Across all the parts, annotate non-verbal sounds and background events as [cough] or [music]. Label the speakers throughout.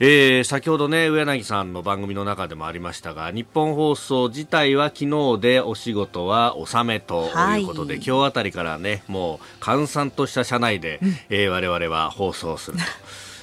Speaker 1: えー、先ほどね上柳さんの番組の中でもありましたが日本放送自体は昨日でお仕事は納めということで、はい、今日あたりからねもう閑散とした社内で、うん、えー、我々は放送すると。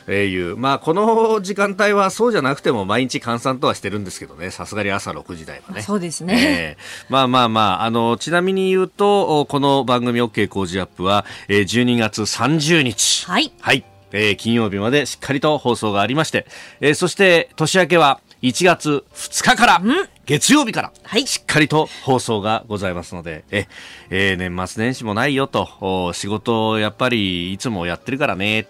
Speaker 1: えー、いう、まあ、この時間帯はそうじゃなくても毎日換算とはしてるんですけどね、さすがに朝6時台はね。
Speaker 2: そうですね。
Speaker 1: えー、まあまあまあ、あの、ちなみに言うと、この番組 OK 工事アップは、えー、12月30日。
Speaker 2: はい。
Speaker 1: はい。えー、金曜日までしっかりと放送がありまして、えー、そして年明けは1月2日から、ん。月曜日から、しっかりと放送がございますので、え、えー、年末年始もないよと、仕事をやっぱりいつもやってるからね、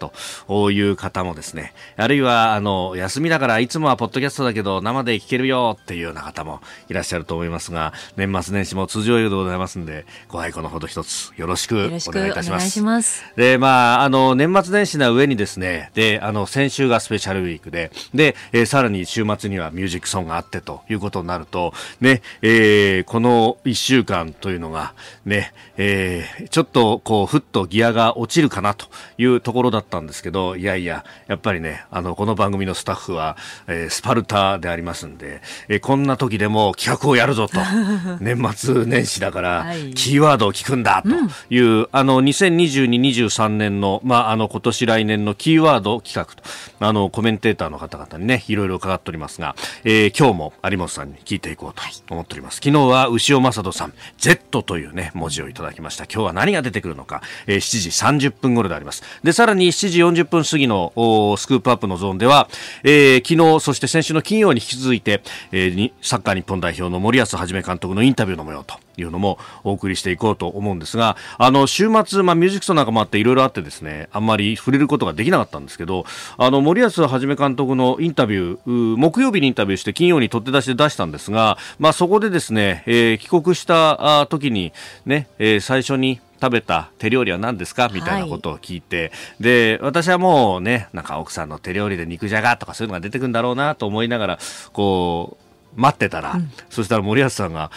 Speaker 1: という方もですね、あるいは、あの、休みだからいつもはポッドキャストだけど生で聞けるよっていうような方もいらっしゃると思いますが、年末年始も通常営業でございますんで、ご愛顧のほど一つよろしくお願いいたします。
Speaker 2: します。
Speaker 1: で、まあ、あの、年末年始な上にですね、で、あの、先週がスペシャルウィークで、で、えー、さらに週末にはミュージックソンがあってということになると、ね、えー、この1週間というのが、ね、えー、ちょっとこう、ふっとギアが落ちるかなというところだったんですけど、いやいや、やっぱりね、あの、この番組のスタッフは、えー、スパルタでありますんで、えー、こんな時でも企画をやるぞと、[laughs] 年末年始だから、キーワードを聞くんだという、うん、あの、2022、23年の、まあ、あの、今年来年のキーワード企画と、あの、コメンテーターの方々にね、いろいろ伺っておりますが、えー、今日も有本さんに聞いていこうと思っております。昨日は牛尾正人さん、Z というね、文字をいただきました。今日は何が出てくるのか、えー、7時30分頃であります。で、さらに7時40分過ぎのスクープアップのゾーンでは、えー、昨日、そして先週の金曜に引き続いて、えー、サッカー日本代表の森保一監督のインタビューの模様というのもお送りしていこうと思うんですが、あの、週末、まあ、ミュージックソンなんかもあっていろいろあってですね、あんまり触れることができなかったんですけど、あの、森保一監督のインタビュー、木曜日にインタビューして金曜に取って出しで出したんですが、まあ、そこでですね、えー、帰国した時にね、えー、最初に食べた手料理は何ですか？みたいなことを聞いて、はい、で私はもうねなんか奥さんの手料理で肉じゃがとかそういうのが出てくるんだろうなと思いながらこう待ってたら、うん、そしたら森保さんが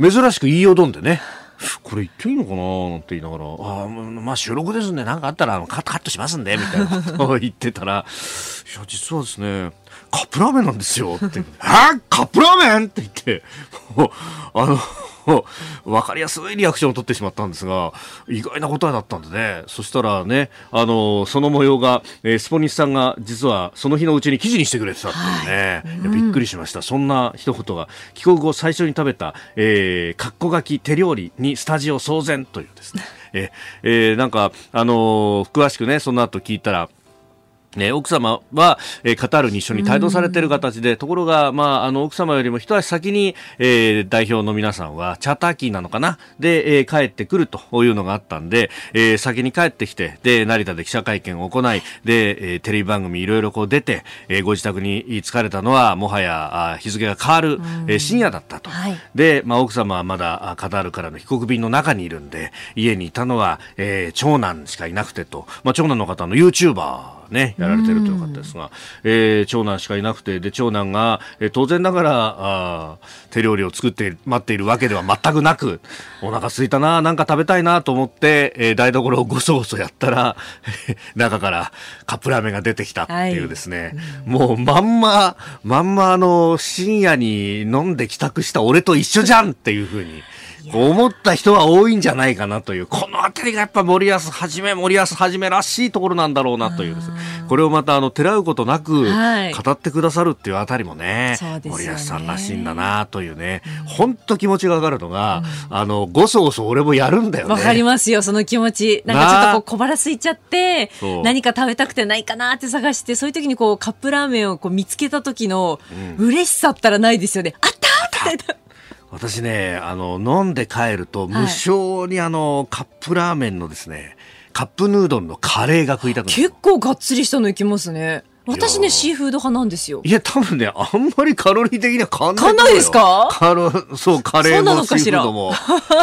Speaker 1: 珍しく言いよどんでね。これ言っていいのかななんて言いながら、あまあ収録ですんで、なんかあったらカットしますんで、みたいなことを言ってたら、いや、実はですね、カップラーメンなんですよ。って、え？カップラーメン？って言って、もう、あの、分かりやすいリアクションを取ってしまったんですが、意外な答えだったんでね、そしたらね、あの、その模様が、えー、スポニスさんが実はその日のうちに記事にしてくれてたっていうね、はい、びっくりしました。そんな一言が、帰国後最初に食べた、えー、かっこがき手料理にスタジオ騒然というですね、ええー、なんか、あのー、詳しくね、その後聞いたら、ね、奥様は、えー、カタールに一緒に帯同されている形で、ところが、まあ、あの、奥様よりも一足先に、えー、代表の皆さんは、チャーター機なのかな？で、えー、帰ってくるというのがあったんで、えー、先に帰ってきて、で、成田で記者会見を行い、で、えー、テレビ番組いろいろこう出て、えー、ご自宅に疲れたのは、もはや、あ日付が変わる、えー、深夜だったと。はい、で、まあ、奥様はまだカタールからの帰国便の中にいるんで、家にいたのは、えー、長男しかいなくてと、まあ、長男の方の YouTuber、ね、やられてるというかったですが、えー、長男しかいなくて、で、長男が、えー、当然ながら、あ手料理を作って待っているわけでは全くなく、お腹すいたな、なんか食べたいなと思って、えー、台所をごそごそやったら、[laughs] 中からカップラーメンが出てきたっていうですね、はい、もうまんま、まんまあの、深夜に飲んで帰宅した俺と一緒じゃんっていうふうに、思った人は多いんじゃないかなという、このあたりがやっぱ森保はじめ、森保はじめらしいところなんだろうなというこれをまたあの、てらうことなく語ってくださるっていうあたりもね、はい、森保さんらしいんだなというね、本当気持ちが上がるのが、うん、あの、ごそごそ俺もやるんだよね。
Speaker 2: わかりますよ、その気持ち。なんかちょっとこう小腹空いちゃって、何か食べたくてないかなって探して、そういう時にこう、カップラーメンをこう見つけた時の嬉しさったらないですよね。あったみたいな。
Speaker 1: 私ね、あの、飲んで帰ると、無性にあの、カップラーメンのですね、カップヌードルのカレーが食いたくな
Speaker 2: る。結構がっつりしたのいきますね。私ね、シーフード派なんですよ。
Speaker 1: いや、多分ね、あんまりカロリー的には変わんない
Speaker 2: 変わんないですか？
Speaker 1: カロ、そう、カレーもシーフードも。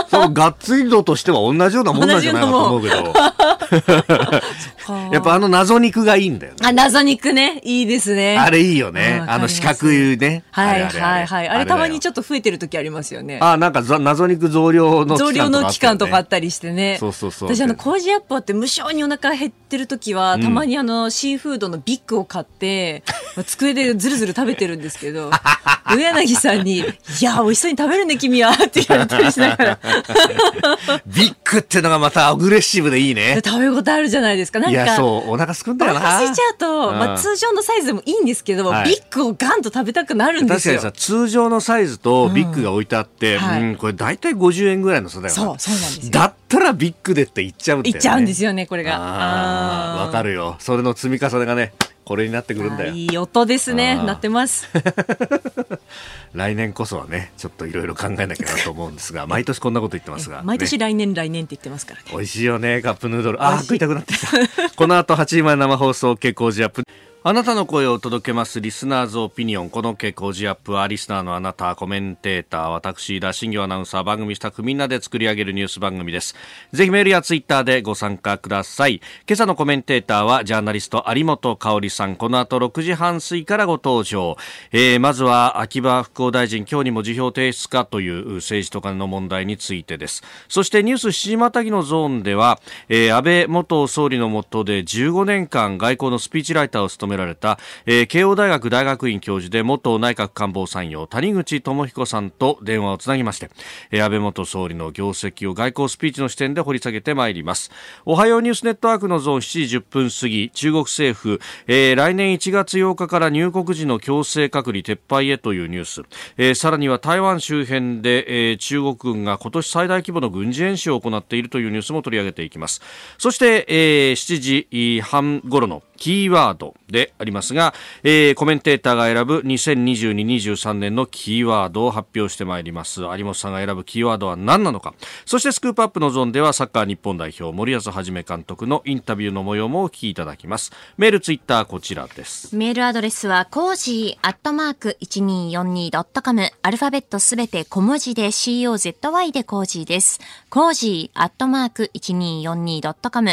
Speaker 1: そう、ガッツリ度としては同じようなもんなんじゃないかと思うけど。[laughs] やっぱあの謎肉がいいんだよね。
Speaker 2: あ、謎肉ね。いいですね。
Speaker 1: あれいいよね。あの四角いね。
Speaker 2: はいはいはい。あれたまにちょっと増えてる時ありますよね。
Speaker 1: あ、なんか謎肉増量の
Speaker 2: 増量の期間とかあったりしてね。
Speaker 1: そうそうそう。
Speaker 2: 私あの、コージアップって無性にお腹減ってる時は、たまにあの、シーフードのビッグを買って、[laughs] 机でずるずる食べてるんですけど、上柳さんに、いや、美味しそうに食べるね、君は、って言われたりしながら。[laughs]
Speaker 1: ビッグってのがまたアグレッシブでいいね。
Speaker 2: 食べ応えあるじゃないですか。なんか、いや、
Speaker 1: そう、お腹すくんだよな。お
Speaker 2: 腹空いちゃうと、まあ通常のサイズでもいいんですけど、はい、ビッグをガンと食べたくなるんですよ。
Speaker 1: 確かにさ、通常のサイズとビッグが置いてあって、うん、はい、うん、これ大体50円ぐらいの差だよ
Speaker 2: そう、そうなんです
Speaker 1: だったらビッグでって言っちゃうんだよね。
Speaker 2: 言っちゃうんですよね、これが。
Speaker 1: わかるよ。それの積み重ねがね。これになってくるんだよ。
Speaker 2: いい音ですね。なってます。[laughs]
Speaker 1: 来年こそはね、ちょっといろいろ考えなきゃなと思うんですが、毎年こんなこと言ってますが。
Speaker 2: 毎年来年、来年って言ってますからね。
Speaker 1: 美味しいよね、カップヌードル。あ、食いたくなってきた。この後8時前生放送、結構ジアップ。あなたの声を届けますリスナーズオピニオン。この傾向ジアップはリスナーのあなた、コメンテーター、私、田新業アナウンサー、番組スタッフみんなで作り上げるニュース番組です。ぜひメールやツイッターでご参加ください。今朝のコメンテーターはジャーナリスト有本香里さん。この後6時半過ぎからご登場。えー、まずは秋葉復興大臣、今日にも辞表提出かという政治と金の問題についてです。そしてニュース7時またぎのゾーンでは、えー、安倍元総理の下で15年間外交のスピーチライターを務めめられた、えー、慶応大学大学院教授で元内閣官房参与谷口智彦さんと電話をつなぎまして、えー、安倍元総理の業績を外交スピーチの視点で掘り下げてまいります。おはようニュースネットワークのゾーン7時10分過ぎ中国政府、えー、来年1月8日から入国時の強制隔離撤廃へというニュース、えー、さらには台湾周辺で、えー、中国軍が今年最大規模の軍事演習を行っているというニュースも取り上げていきます。そして、えー、7時半頃のキーワードでありますが、えー、コメンテーターが選ぶ2022-23年のキーワードを発表してまいります。有本さんが選ぶキーワードは何なのか。そしてスクープアップのゾーンではサッカー日本代表森保一監督のインタビューの模様もお聞きいただきます。メール、ツイッターこちらです。
Speaker 2: メールアドレスは cozy アットマーク 1242.com アルファベットすべて小文字で COZY でコージーです。cozy アットマーク 1242.com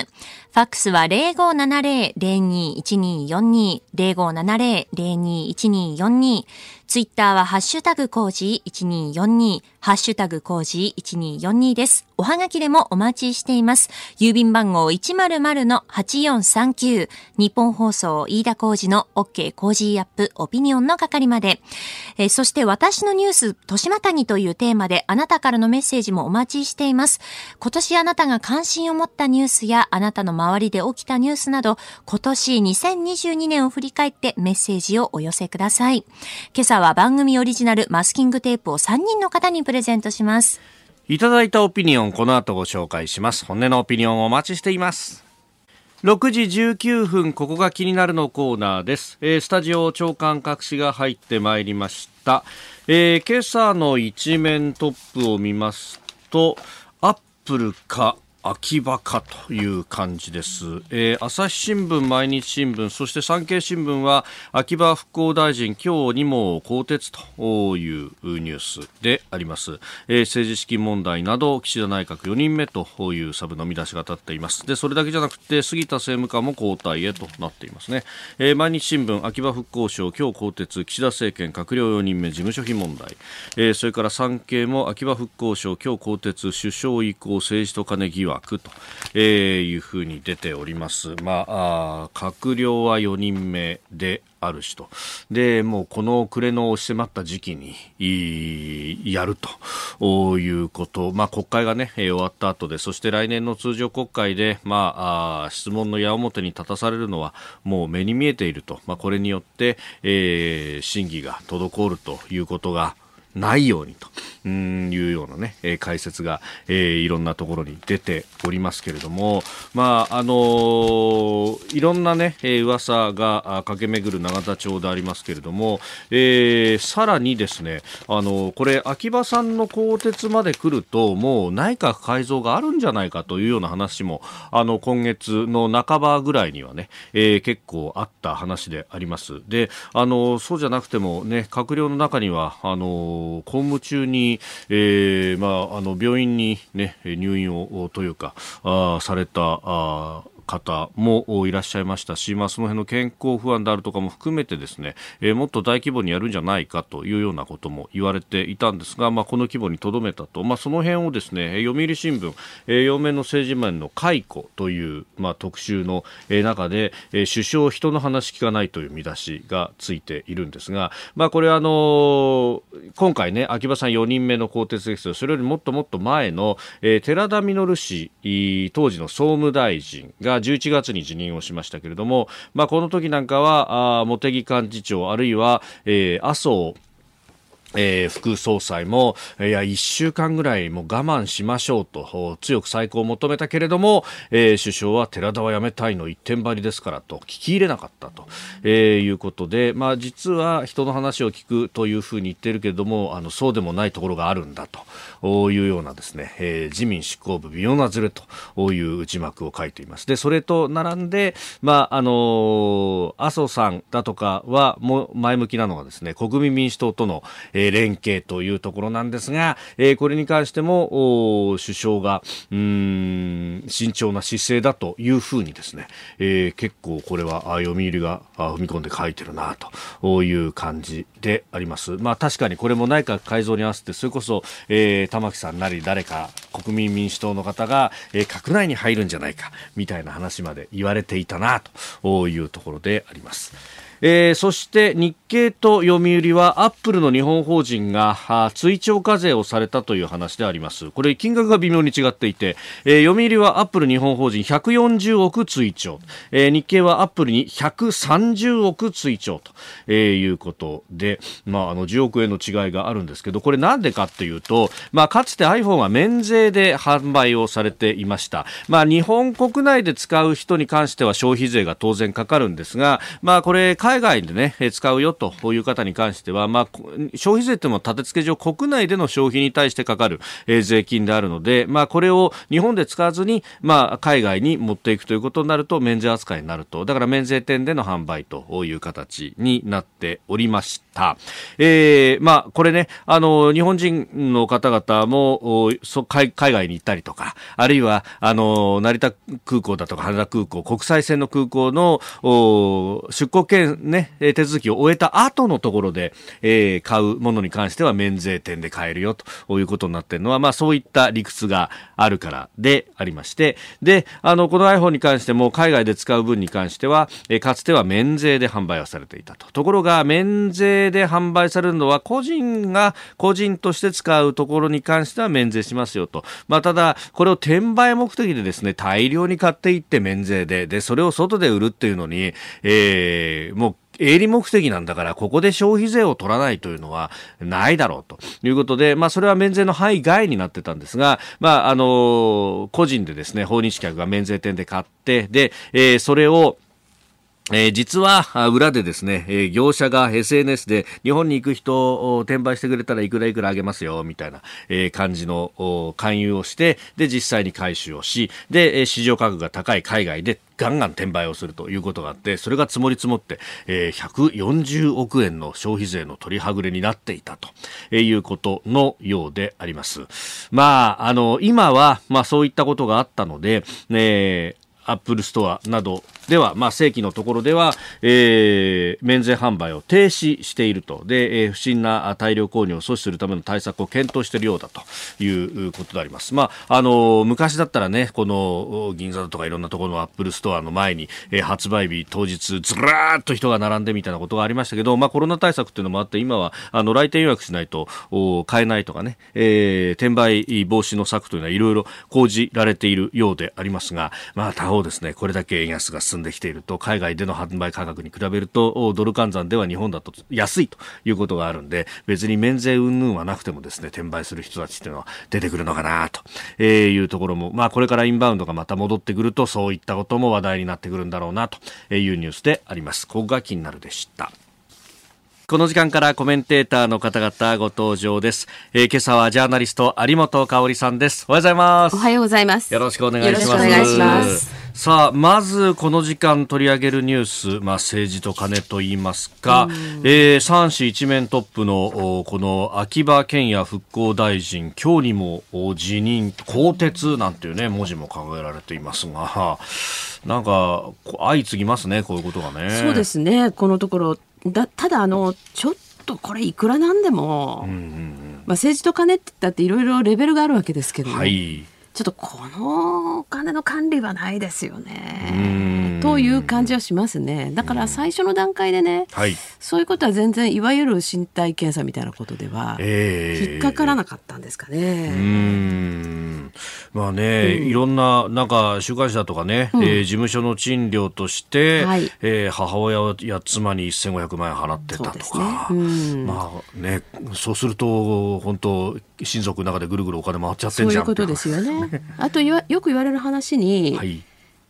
Speaker 2: ファックスは0570-02 0570-021242ツイッターはハッシュタグ cozy1242、ハッシュタグ cozy1242です。おはがきでもお待ちしています。郵便番号100-8439、日本放送飯田コージの OK コージーアップオピニオンの係まで。えー、そして私のニュース、豊島谷というテーマであなたからのメッセージもお待ちしています。今年あなたが関心を持ったニュースやあなたの周りで起きたニュースなど、今年2022年を振り返ってメッセージをお寄せください。今朝は番組オリジナルマスキングテープを3人の方にプレゼントします。
Speaker 1: いただいたオピニオン、この後ご紹介します。本音のオピニオンお待ちしています。6時19分、ここが気になるのコーナーです。えー、スタジオ長官隠しが入ってまいりました。えー、今朝の一面トップを見ますと、アップルか秋葉かという感じです、えー、朝日新聞、毎日新聞そして産経新聞は秋葉復興大臣今日にも更迭というニュースであります、えー、政治資金問題など岸田内閣4人目というサブの見出しが立っています。でそれだけじゃなくて杉田政務官も交代へとなっていますね、えー、毎日新聞秋葉復興省今日更迭岸田政権閣僚4人目事務所費問題、えー、それから産経も秋葉復興省今日更迭首相以降政治と金疑惑。枠と、えいうふうに出ております。まあ、あ閣僚は4人目であるしと。で、もうこの暮れの押し迫った時期に、やるということ。まあ国会がね、終わった後で、そして来年の通常国会で、まあ、あ質問の矢面に立たされるのはもう目に見えていると。まあこれによって、えー、審議が滞るということが、ないようにと。うんいうようなね、えー、解説が、えー、いろんなところに出ておりますけれども、まああのー、いろんなね、えー、噂が駆け巡る永田町でありますけれども、えー、さらにですね、あのー、これ秋葉さんの更迭まで来るともう内閣改造があるんじゃないかというような話もあの今月の半ばぐらいにはね、えー、結構あった話であります。で、あのそうじゃなくてもね閣僚の中にはあの公務中にえーまあ、あの病院に、ね、入院をというかあされたあ方もいらっしゃいましたし、まあ、その辺の健康不安であるとかも含めてですね、えー、もっと大規模にやるんじゃないかというようなことも言われていたんですが、まあ、この規模にとどめたと、まあ、その辺をですね読売新聞、えー、両面の政治面の解雇という、まあ、特集の、えー、中で、えー、首相人の話聞かないという見出しがついているんですが、まあ、これあのー、今回ね秋葉さん4人目の更迭ですそれよりもっともっと前の、えー、寺田稔氏当時の総務大臣が11月に辞任をしましたけれども、まあ、この時なんかは茂木幹事長あるいは、えー、麻生えー、副総裁も、いや、一週間ぐらいもう我慢しましょうと、強く再考を求めたけれども、えー、首相は寺田は辞めたいの一点張りですからと、聞き入れなかったと、えー、いうことで、まあ、実は人の話を聞くというふうに言ってるけれども、あの、そうでもないところがあるんだと。いうようなですね、えー、自民執行部微妙なずれという内幕を書いています。で、それと並んで、まあ、あの麻生さんだとかは、も前向きなのがですね、国民民主党との、えー、連携というところなんですが、えー、これに関しても首相がうん慎重な姿勢だというふうにですね、えー、結構これは読売が踏み込んで書いてるなという感じであります。まあ確かにこれも内閣改造に合わせてそれこそ、えー、玉木さんなり誰か国民民主党の方が、閣内に入るんじゃないかみたいな話まで言われていたなというところであります。えー、そして日経と読売はアップルの日本法人が追徴課税をされたという話であります。これ金額が微妙に違っていて、えー、読売はアップル日本法人140億追徴、えー、日経はアップルに130億追徴と、えー、いうことで、まあ、あの10億円の違いがあるんですけどこれなんでかっていうと、まあ、かつて iPhone は免税で販売をされていました、まあ、日本国内で使う人に関しては消費税が当然かかるんですが、まあ、これ海外でね、使うよという方に関しては、まあ、消費税っても立て付け上国内での消費に対してかかる、え、税金であるので、まあ、これを日本で使わずに、まあ、海外に持っていくということになると免税扱いになると。だから免税店での販売という形になっておりました。えー、まあ、これね、あの、日本人の方々も、そ海海外に行ったりとか、あるいは、あの、成田空港だとか羽田空港、国際線の空港の出国券ね、手続きを終えた後のところで、えー、買うものに関しては免税店で買えるよということになってるのは、まあそういった理屈があるからでありまして、で、あの、この iPhone に関しても海外で使う分に関しては、え、かつては免税で販売はされていたと。ところが、免税で販売されるのは個人が個人として使うところに関しては免税しますよと。まあただ、これを転売目的でですね、大量に買っていって免税で、で、それを外で売るっていうのに、えー、もう営利目的なんだから、ここで消費税を取らないというのはないだろうということで、まあ、それは免税の範囲外になってたんですが、まあ、あの、個人でですね、訪日客が免税店で買って、で、えー、それを、えー、実は裏でですね、えー、業者が SNS で日本に行く人を転売してくれたらいくらいくらあげますよみたいな、えー、感じの勧誘をしてで実際に回収をしで市場価格が高い海外でガンガン転売をするということがあってそれが積もり積もって、えー、140億円の消費税の取りはぐれになっていたと、えー、いうことのようであります。まあ、あの今は、まあ、そういったことがあったので、ね、アップルストアなどでは、まあ、正規のところでは、えー、免税販売を停止していると。で、えー、不審な大量購入を阻止するための対策を検討しているようだということであります。まあ、あの、昔だったらね、この銀座とかいろんなところのアップルストアの前に、えー、発売日当日ずらーっと人が並んでみたいなことがありましたけど、まあ、コロナ対策っていうのもあって、今は、あの、来店予約しないと買えないとかね、えー、転売防止の策というのはいろいろ講じられているようでありますが、まあ、他方そうですね、これだけ円安が進んできていると、海外での販売価格に比べると、ドル換算では日本だと安いということがあるんで、別に免税云々はなくてもですね、転売する人たちっていうのは出てくるのかなと、えいうところも、まあこれからインバウンドがまた戻ってくると、そういったことも話題になってくるんだろうなというニュースであります。ここが気になるでした。この時間からコメンテーターの方々ご登場です。えー、今朝はジャーナリスト有本香里さんです。おはようございます。
Speaker 2: おはようございます。
Speaker 1: よろしくお願いします。お願いします。さあ、まずこの時間取り上げるニュース、まあ政治と金と言いますか、えー、三市一面トップのこの秋葉賢也復興大臣、今日にも辞任、更迭なんていうね、文字も考えられていますが、なんか相次ぎますね、こういうことがね。
Speaker 3: そうですね、このところだただあのちょっとこれいくらなんでも、うんうんうん、まあ、政治と金って言ったっていろいろレベルがあるわけですけどね、はい、ちょっとこのお金の管理はないですよね。という感じはしますね。だから最初の段階でね、はい、そういうことは全然いわゆる身体検査みたいなことでは引っかからなかったんですかね。
Speaker 1: えー、まあね、うん、いろんななんか週刊誌だとかね、うん、えー、事務所の賃料として、はい、えー、母親や妻に1500万円払ってたとか、ね。うん、まあねそうすると本当親族の中でぐるぐるお金回っちゃってんじゃん。
Speaker 3: そういうことですよね。[laughs] あとよく言われる話に、はい、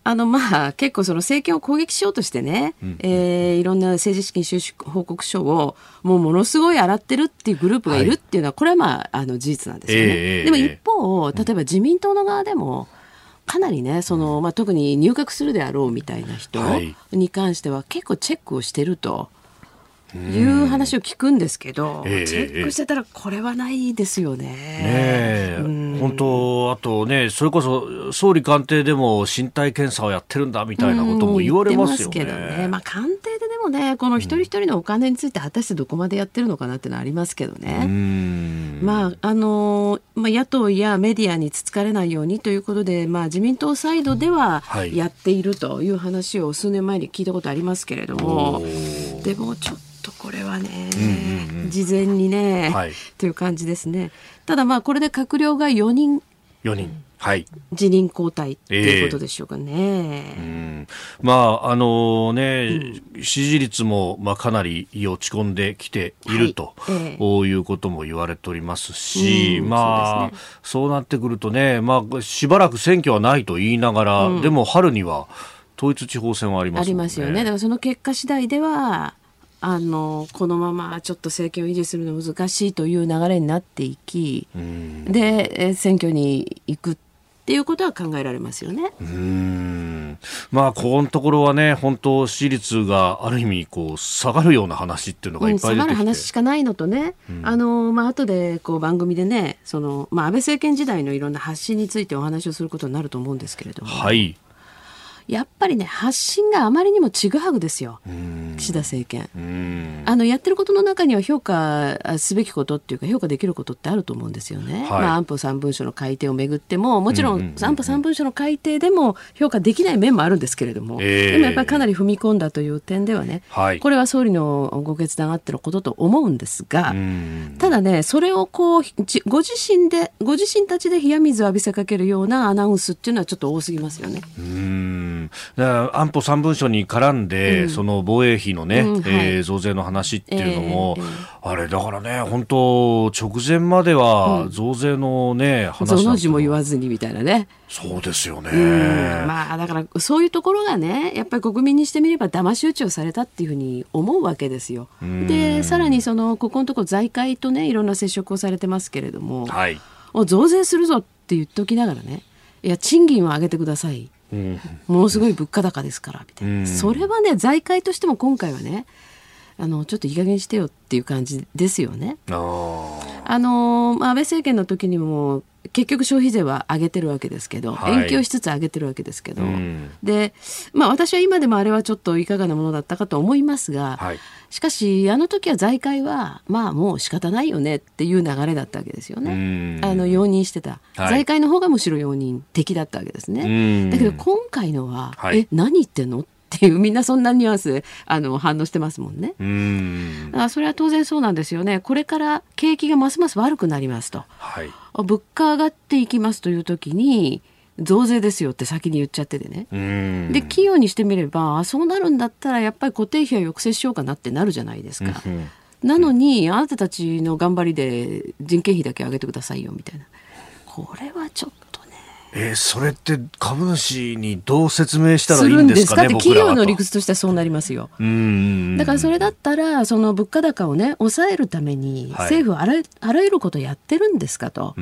Speaker 3: あのまあ結構その政権を攻撃しようとしてね、うん、えー、いろんな政治資金収支報告書をもうものすごい洗ってるっていうグループがいるっていうのは、はい、これはまああの事実なんですよね。えー、でも一方例えば自民党の側でも、かなりねその、まあ、特に入閣するであろうみたいな人に関しては結構チェックをしてると。いう話を聞くんですけど、チェックしてたらこれはないですよね。
Speaker 1: ね本当あとねそれこそ総理官邸でも身体検査をやってるんだみたいなことも言われますよね。けどね、
Speaker 3: まあ官邸ででもねこの一人一人のお金について果たしてどこまでやってるのかなっていうのはありますけどね。まああのまあ野党やメディアにつつかれないようにということでまあ自民党サイドではやっているという話を数年前に聞いたことありますけれども、でもちょっととこれはね、うんうんうん、事前にね、はい、という感じですね。ただまあこれで閣僚が4人。
Speaker 1: 4人。はい、
Speaker 3: 辞任交代っていうことでしょうかね。えー、う
Speaker 1: ん。まああのね、うん、支持率もまあかなり落ち込んできていると、はい。えー、いうことも言われておりますし、うん、まあそう、ね,、なってくるとね、まあしばらく選挙はないと言いながら、うん、でも春には統一地方選はあります、ね、あ
Speaker 3: りますよね。だからその結果次第ではあのこのままちょっと政権を維持するの難しいという流れになっていき、で選挙に行くっていうことは考えられますよね。
Speaker 1: うんまあ、ここのところはね、本当、支持率がある意味こう下がるような話っていうのがいっぱい出てきて、うん、下がる
Speaker 3: 話しかないのとね、うん、あのまあ後でこう番組でね、そのまあ安倍政権時代のいろんな発信についてお話をすることになると思うんですけれども。はい。やっぱりね発信があまりにもちぐはぐですよ。岸田政権。あのやってることの中には評価すべきことっていうか評価できることってあると思うんですよね、はい、まあ、安保3文書の改定をめぐってももちろん安保3文書の改定でも評価できない面もあるんですけれども、えー、でもやっぱりかなり踏み込んだという点ではね、はい、これは総理のご決断あってのことと思うんですがただねそれをこうご自身でご自身たちで冷や水を浴びせかけるようなアナウンスっていうのはちょっと多すぎますよね。
Speaker 1: うん安保3文書に絡んで、うん、その防衛費のね、うんはい、えー、増税の話っていうのも、えー、あれだからね、本当直前までは増税のね、うん、話
Speaker 3: の字も言わずにみたいなね。
Speaker 1: そうですよね。
Speaker 3: まあだからそういうところがね、やっぱり国民にしてみれば騙し討ちをされたっていうふうに思うわけですよ。で、さらにそのここのところ財界とね、いろんな接触をされてますけれども、はい、増税するぞって言っておきながらね、いや賃金を上げてください。ものすごい物価高ですからみたいな、それはね財界としても今回はねあのちょっといい加減してよっていう感じですよね。あの、まあ、安倍政権の時にも結局消費税は上げてるわけですけど、はい、延期をしつつ上げてるわけですけど、うん、で、まあ、私は今でもあれはちょっといかがなものだったかと思いますが、はい、しかしあの時は財界はまあもう仕方ないよねっていう流れだったわけですよね。あの容認してた、はい、財界の方がむしろ容認的だったわけですね。だけど今回のは、はい、え何言ってんのっていうみんなそんなニュアンスあの反応してますもんね。うんあそれは当然そうなんですよね。これから景気がますます悪くなりますと。はい、物価上がっていきますという時に増税ですよって先に言っちゃっててね。で企業にしてみればあそうなるんだったらやっぱり固定費は抑制しようかなってなるじゃないですか。なのにあなたたちの頑張りで人件費だけ上げてくださいよみたいな。これはちょっと
Speaker 1: えー、それって株主にどう説明したらいいんですかね
Speaker 3: 企業の理屈としてはそうなりますよ。だからそれだったらその物価高をね抑えるために政府はあら,、あらゆることをやってるんですかと。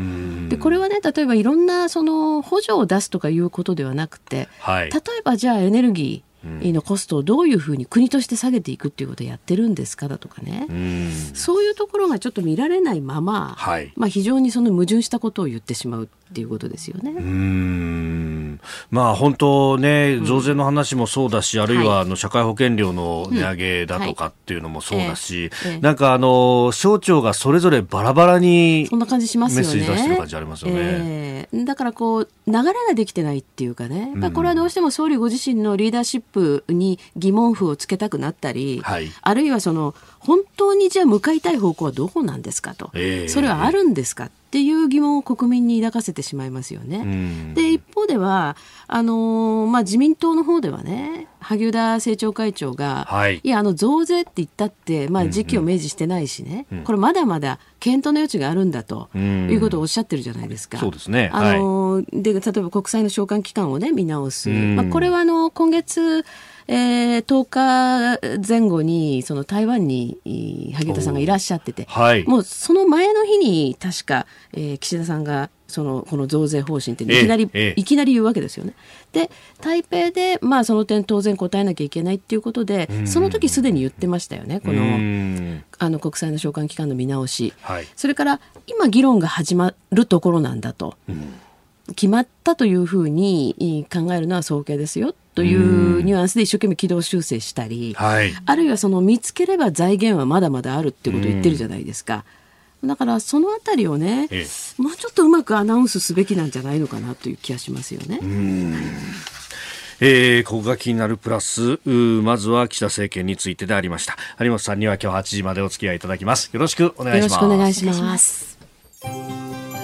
Speaker 3: でこれはね例えばいろんなその補助を出すとかいうことではなくて、はい、例えばじゃあエネルギーのコストをどういうふうに国として下げていくっていうことをやってるんですかだとかね、うそういうところがちょっと見られないまま、はい、まあ、非常にその矛盾したことを言ってしまうっていうことですよね。
Speaker 1: うん。まあ本当ね増税の話もそうだし、うん、あるいはあの社会保険料の値上げだとかっていうのもそうだし、うんはい、なんかあの省庁がそれぞれバラバラに
Speaker 3: そんな感じしますよね。
Speaker 1: メッセージ出してる感じありますよね。え
Speaker 3: ー、だからこう流れができてないっていうかね、まあ、これはどうしても総理ご自身のリーダーシップに疑問符をつけたくなったり、はい、あるいはその本当にじゃあ向かいたい方向はどこなんですかと、えー、それはあるんですかっていう疑問を国民に抱かせてしまいますよね。で一方ではあのー、まあ、自民党の方ではね萩生田政調会長が、はい、いやあの増税って言ったって、まあ、時期を明示してないしね、うん。うん、これまだまだ検討の余地があるんだということをおっしゃってるじゃないですか。
Speaker 1: そうですね、
Speaker 3: あのー、で例えば国債の償還期間を、ね、見直す、まあ、これはあの今月えー、10日前後にその台湾に萩生田さんがいらっしゃってて、はい、もうその前の日に確か、えー、岸田さんがそのこの増税方針っていきなり、ええ、いきなり言うわけですよね。で台北で、まあ、その点当然答えなきゃいけないっていうことでその時すでに言ってましたよねこのあの国債の償還期間の見直し、はい、それから今議論が始まるところなんだと。決まったというふうに考えるのは早計ですよというニュアンスで一生懸命軌道修正したり、はい、あるいはその見つければ財源はまだまだあるっていうことを言ってるじゃないですか。だからそのあたりをね、ええ、もうちょっとうまくアナウンスすべきなんじゃないのかなという気がしますよね。
Speaker 1: えー、ここが気になるプラスまずは岸田政権についてでありました。有本さんには今日8時までお付き合いいただきます。よろしくお願いします。よろしくお願いします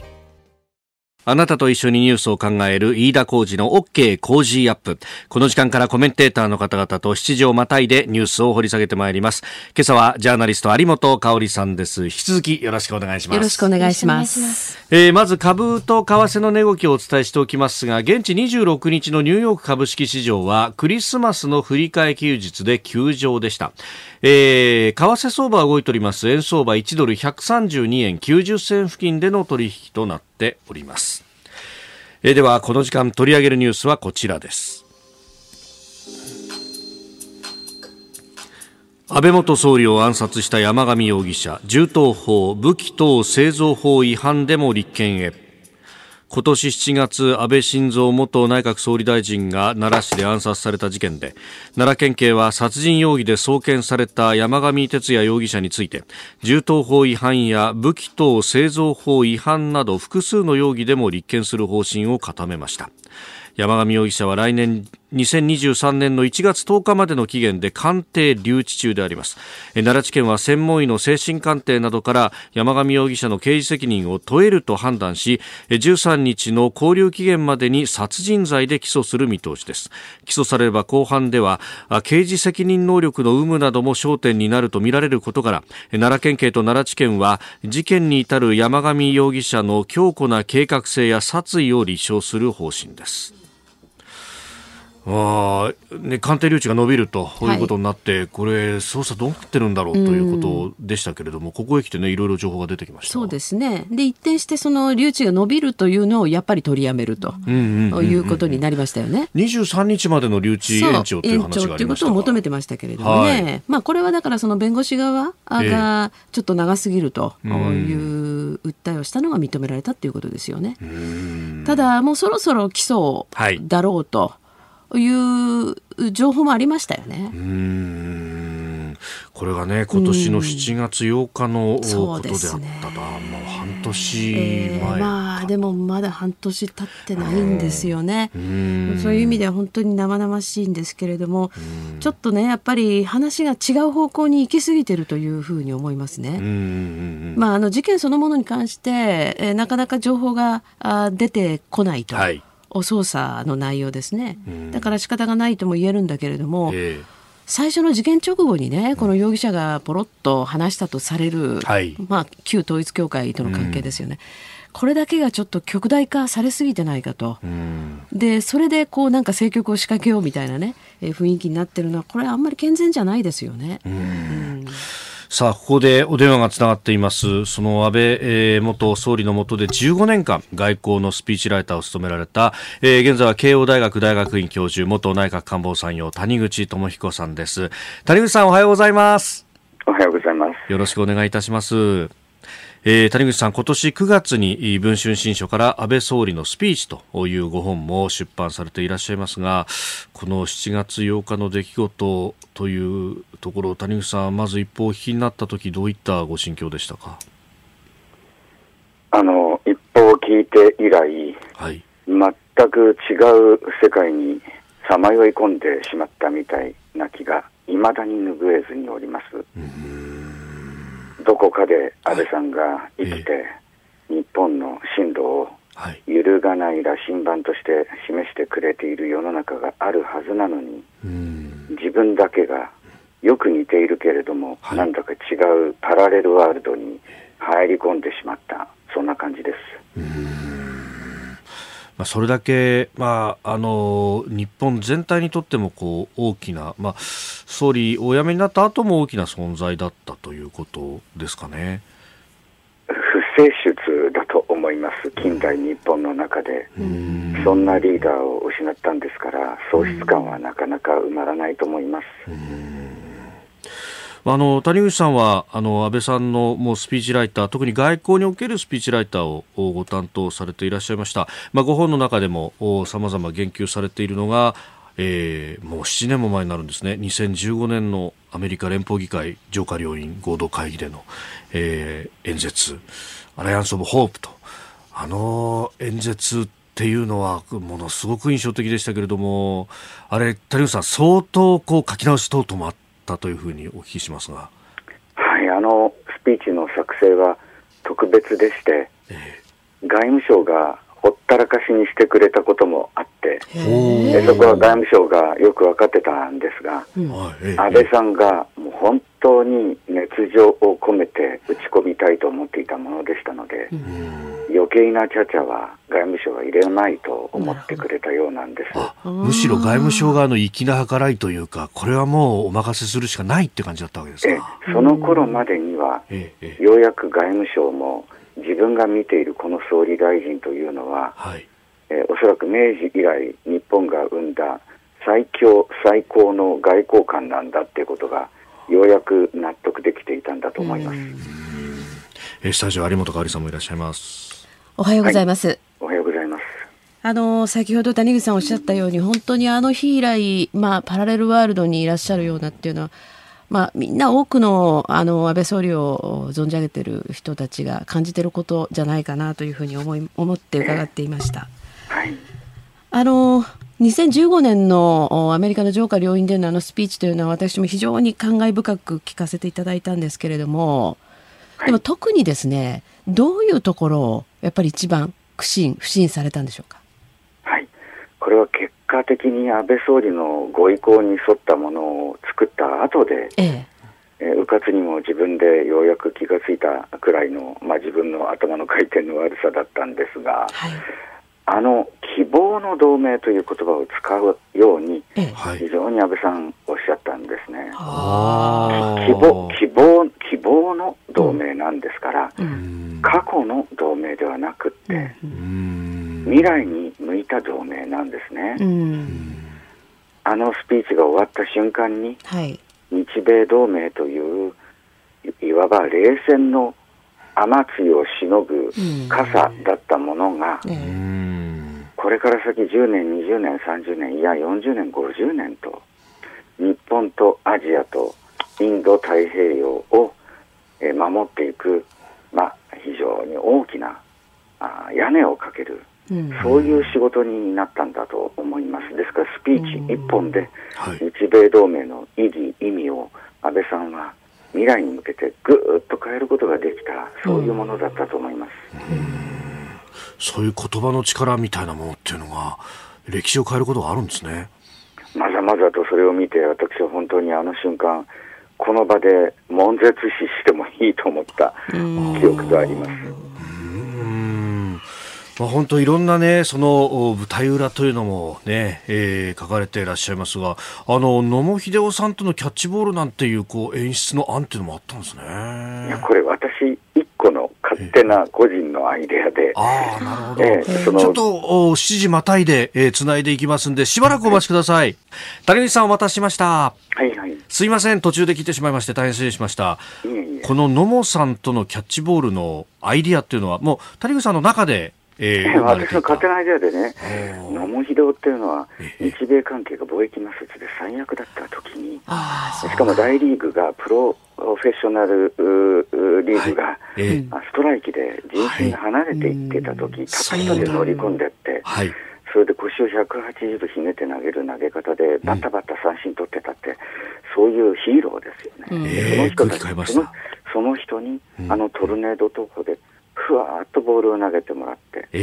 Speaker 1: あなたと一緒にニュースを考える飯田浩二の OK 工事アップ。この時間からコメンテーターの方々と7時をまたいでニュースを掘り下げてまいります。今朝はジャーナリスト有本香里さんです。引き続きよろしくお願いします。
Speaker 3: よろしくお願いします。
Speaker 1: えー、まず株と為替の値動きをお伝えしておきますが、現地26日のニューヨーク株式市場はクリスマスの振り替え休日で休場でした。えー、為替相場は動いております。円相場1ドル132円90銭付近での取引となっております。えー、ではこの時間取り上げるニュースはこちらです安倍元総理を暗殺した山上容疑者銃刀法武器等製造法違反でも立件へ今年7月安倍晋三元内閣総理大臣が奈良市で暗殺された事件で奈良県警は殺人容疑で送検された山上哲也容疑者について銃刀法違反や武器等製造法違反など複数の容疑でも立件する方針を固めました。山上容疑者は来年2023年の1月10日までの期限で鑑定留置中であります。奈良地検は専門医の精神鑑定などから山上容疑者の刑事責任を問えると判断し13日の勾留期限までに殺人罪で起訴する見通しです。起訴されれば後半では刑事責任能力の有無なども焦点になるとみられることから奈良県警と奈良地検は事件に至る山上容疑者の強固な計画性や殺意を立証する方針です。あね、鑑定留置が伸びるということになって、はい、これ、捜査どうなってるんだろうということでしたけれども、ここへ来てね、いろいろ情報が出てきました。
Speaker 3: そうですね、で一転して、その留置が伸びるというのをやっぱり取りやめるということになりましたよね。
Speaker 1: 23日までの留置延長という話がありましたという
Speaker 3: ことを求めてましたけれどもね、はい、まあ、これはだから、その弁護士側がちょっと長すぎるという訴えをしたのが認められたということですよね。ただ、もうそろそろ起訴だろうと。はいいう情報もありましたよね。
Speaker 1: うん。これがね今年の7月8日のことであったと、ね、もう半年前、えー、
Speaker 3: まあでもまだ半年経ってないんですよね。そういう意味では本当に生々しいんですけれどもちょっとねやっぱり話が違う方向に行き過ぎてるというふうに思いますね。まああの事件そのものに関して、えー、なかなか情報があ出てこないと。はい捜査の内容ですね、だから仕方がないとも言えるんだけれども、えー、最初の事件直後にねこの容疑者がポロッと話したとされる、はい、まあ、旧統一教会との関係ですよね。これだけがちょっと極大化されすぎてないかと、でそれでこうなんか政局を仕掛けようみたいなね、えー、雰囲気になってるのはこれあんまり健全じゃないですよね。うん
Speaker 1: さあ、ここでお電話がつながっています。その安倍、えー、元総理の下で15年間外交のスピーチライターを務められた、えー、現在は慶応大学大学院教授、元内閣官房参与、谷口智彦さんです。谷口さん、おはようございます。
Speaker 4: おはようございます。
Speaker 1: よろしくお願いいたします。えー、谷口さん、今年9月に文春新書から安倍総理のスピーチというご本も出版されていらっしゃいますが、この7月8日の出来事というところ、谷口さん、まず一報お聞きになったとき、どういったご心境でしたか？
Speaker 4: あの、一報を聞いて以来、はい、全く違う世界にさまよい込んでしまったみたいな気が、いまだに拭えずにおります。うんどこかで安倍さんが生きて、日本の進路を揺るがない羅針盤として示してくれている世の中があるはずなのに、自分だけがよく似ているけれども、はい、なんだか違うパラレルワールドに入り込んでしまった、そんな感じです。
Speaker 1: まあ、それだけ、まあ、あの日本全体にとってもこう大きな、まあ、総理お辞めになった後も大きな存在だったということですかね。
Speaker 4: 不正出だと思います、近代日本の中で、そんなリーダーを失ったんですから、喪失感はなかなか埋まらないと思います。
Speaker 1: あの谷口さんはあの安倍さんのもうスピーチライター特に外交におけるスピーチライターをご担当されていらっしゃいました、まあ、ご本の中でもさまざま言及されているのが、えー、もう7年も前になるんですね。2015年のアメリカ連邦議会上下両院合同会議での、えー、演説。アライアンス・オブ・ホープと。あの演説っていうのはものすごく印象的でしたけれどもあれ谷口さん相当こう書き直し等々もあってったというふうにお聞きしますが。
Speaker 4: はい、あのスピーチの作成は特別でして、えー、外務省がほったらかしにしてくれたこともあって、えそこは外務省がよく分かってたんですが、うん、安倍さんがもう本当に熱情を込めて打ち込みたいと思っていたものでしたので、うん、余計なちゃちゃは外務省は入れないと思ってくれたようなんです。
Speaker 1: むしろ外務省側の粋な計らいというか、これはもうお任せするしかないって感じだったわけですか。
Speaker 4: その頃までには、ようやく外務省も自分が見ているこの総理大臣というのは、はい、えー、おそらく明治以来日本が生んだ最強最高の外交官なんだっていうことがようやく納得できていたんだと思います。
Speaker 1: えスタジオ有本香里さんもいらっしゃいます。
Speaker 3: おはようございます。はい、
Speaker 4: おはようございます。
Speaker 3: あの先ほど谷口さんおっしゃったように本当にあの日以来、まあ、パラレルワールドにいらっしゃるようなっていうのはまあ、みんな多くのあの安倍総理を存じ上げている人たちが感じていることじゃないかなというふうに思い思って伺っていました。はい、あの2015年のアメリカの上下両院でのあのスピーチというのは私も非常に感慨深く聞かせていただいたんですけれども、でも特にですねどういうところをやっぱり一番苦心不信されたんでしょうか？
Speaker 4: はい、これは結果的に安倍総理のご意向に沿ったものを作った後で、ええ。えー、うかつにも自分でようやく気がついたくらいの、まあ、自分の頭の回転の悪さだったんですが、はい、あの決希望の同盟という言葉を使うように、非常に安倍さんおっしゃったんですね。希望、希望、希望の同盟なんですから、うん、過去の同盟ではなくって、うん、未来に向いた同盟なんですね。うん、あのスピーチが終わった瞬間に、はい、日米同盟といういわば冷戦の雨露をしのぐ傘だったものが、これから先10年、20年、30年、いや40年、50年と、日本とアジアとインド太平洋を守っていく、まあ、非常に大きな屋根をかける、そういう仕事になったんだと思います。ですからスピーチ一本で日米同盟の意義、意味を安倍さんは未来に向けてぐっと変えることができたそういうものだったと思います、
Speaker 1: そういう言葉の力みたいなものっていうのが歴史を変えることがあるんですね。
Speaker 4: まざまざとそれを見て私は本当にあの瞬間この場で悶絶死してもいいと思った記憶があります。
Speaker 1: まあ、本当いろんなね、その舞台裏というのもね、えー、書かれていらっしゃいますが、あの、野茂英雄さんとのキャッチボールなんていう、こう、演出の案っていうのもあったんですね。
Speaker 4: いや、これ私、一個の勝手な個人のアイデアで。
Speaker 1: ああ、なるほど。えー、ちょっと、7時またいで、えー、繋いでいきますんで、しばらくお待ちください。谷口さんお待たせしました。
Speaker 4: はいはい。
Speaker 1: すいません、途中で聞いてしまいまして、大変失礼しました。この野茂さんとのキャッチボールのアイディアっていうのは、もう、谷口さんの中で、
Speaker 4: えー、[laughs] 私の勝手なアイデアでね、野茂英雄っていうのは、日米関係が貿易摩擦で最悪だった時に、しかも大リーグが、プロフェッショナルリーグが、ストライキで人身が離れていってた時、たった一人で乗り込んでって、それで腰を180度ひねって投げる投げ方で、バタバタ三振取ってたって、そういうヒーローですよね。その人たちそのその人に、あのトルネード投法でふわーっとボールを投げてもらって、え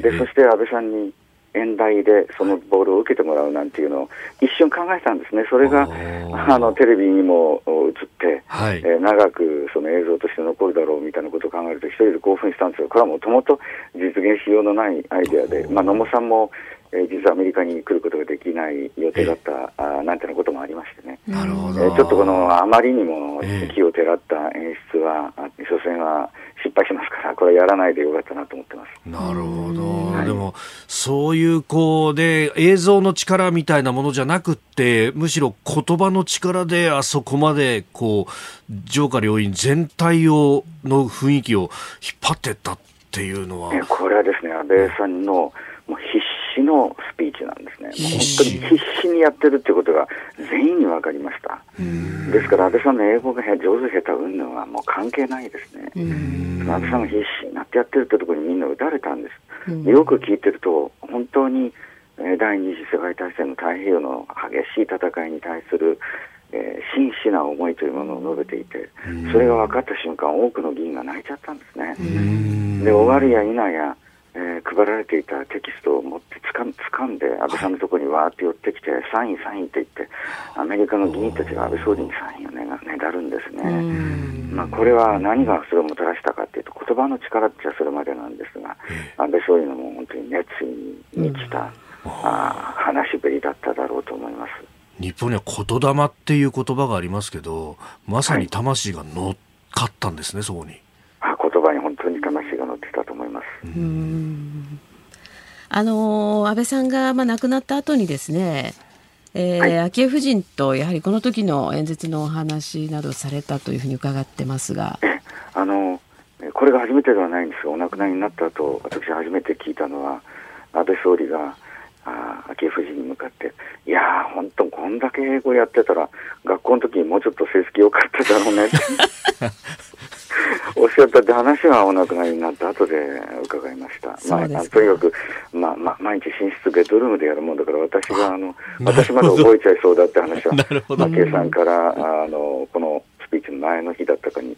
Speaker 4: ー、でそして安倍さんに演台でそのボールを受けてもらうなんていうのを一瞬考えたんですね、それがあのテレビにも映って、はい、えー、長くその映像として残るだろうみたいなことを考えると、一人で興奮したんですよ、これはもともと実現しようのないアイデアで、まあ、野茂さんもえー、実はアメリカに来ることができない予定だった、あなんていうこともありましてね、なるほど。えー、ちょっとこのあまりにも気をてらった演出は、えー、所詮は失敗しますから、これやらないでよかったなと思ってます。
Speaker 1: なるほど。はい、でも、そういうこうで、映像の力みたいなものじゃなくて、むしろ言葉の力であそこまで、こう、上下両院全体を、の雰囲気を引っ張っていったっていうのは。
Speaker 4: これはですね、安倍さんの、もう必死のスピーチなんですね。本当に必死にやってるっていうことが全員に分かりました。ですから安倍さんの英語が上手下手云々はもう関係ないですね。安倍さんが必死になってやってるってところにみんな打たれたんです。よく聞いてると本当に第二次世界大戦の太平洋の激しい戦いに対するえー、真摯な思いというものを述べていて、それが分かった瞬間、多くの議員が泣いちゃったんですね。で、終わるや否や、えー、配られていたテキストを持ってつか掴んで安倍さんのところにわーって寄ってきて、サイン、サインって言って、アメリカの議員たちが安倍総理にサインをねねだるんですね。まあ、これは何がそれをもたらしたかというと、言葉の力ってはそれまでなんですが、安倍総理のもう本当に熱意に満ちた、あ話しぶりだっただろうと思います。
Speaker 1: 日本には言霊っていう言葉がありますけど、まさに魂が乗っかったんですね、はい、そこに。
Speaker 4: あ言葉に本当に魂が乗ってたと思います。うん。
Speaker 3: あの安倍さんがまあ亡くなった後にですね、えー、はい、昭恵夫人とやはりこの時の演説のお話などされたというふうに伺ってますが。
Speaker 4: あのこれが初めてではないんです。が、お亡くなりになった後私初めて聞いたのは、安倍総理があ昭恵夫人に向かって、いやー、本当、こんだけ英語やってたら、学校の時にもうちょっと成績良かっただろうねって。[laughs] おっしゃったって話はお亡くなりになった後で伺いました。まあ、とにかく、まあ、まあ、毎日寝室ベッドルームでやるもんだから、私が、あの、私まで覚えちゃいそうだって話は、昭恵さんから、あの、このスピーチの前の日だったかに、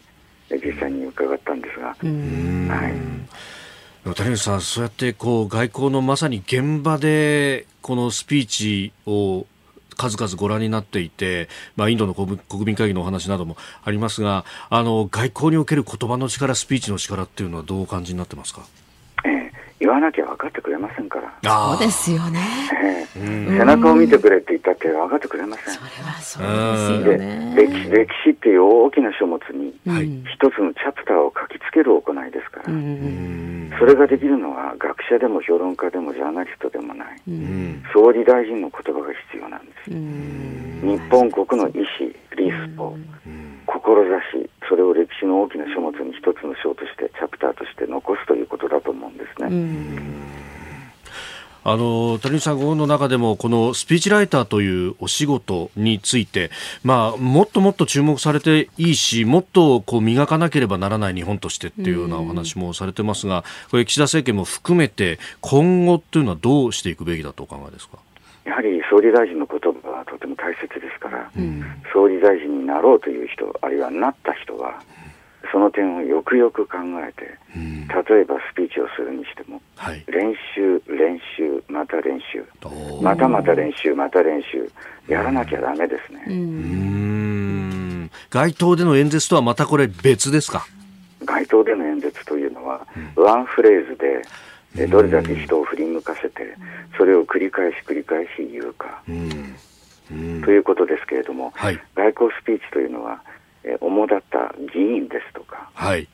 Speaker 4: 実際に伺ったんですが、はい。
Speaker 1: 谷口さん、そうやってこう外交のまさに現場でこのスピーチを数々ご覧になっていて、まあ、インドの国民会議のお話などもありますがあの外交における言葉の力スピーチの力っていうのはどうお感じになってますか、
Speaker 4: 言わなきゃ分かってくれませんから。
Speaker 3: そうですよね、
Speaker 4: えー、背中を見てくれって言ったって分かってくれません。
Speaker 3: それはそうですよね。
Speaker 4: 歴史歴史っていう大きな書物に一つのチャプターを書きつける行いですから、それができるのは学者でも評論家でもジャーナリストでもない、総理大臣の言葉が必要なんです。日本国の意思、リスト、志、それを歴史の大きな書物に一つの章として、チャプターとして残すということだと思うんですね。
Speaker 1: あの谷口さんの中でもこのスピーチライターというお仕事について、まあ、もっともっと注目されていいしもっとこう磨かなければならない日本としてっていうようなお話もされてますがこれ岸田政権も含めて今後というのはどうしていくべきだとお考えですか？
Speaker 4: やはり総理大臣の言葉はとても大切ですから、うん、総理大臣になろうという人あるいはなった人はその点をよくよく考えて、例えばスピーチをするにしても、はい、練習、練習、また練習、またまた練習、また練習、やらなきゃだめです
Speaker 1: ね。街頭での演説とはまたこれ別ですか？
Speaker 4: 街頭での演説というのは、うん、ワンフレーズで、どれだけ人を振り向かせて、それを繰り返し繰り返し言うか、ということですけれども、はい、外交スピーチというのは、え主だった議員ですとか、はい、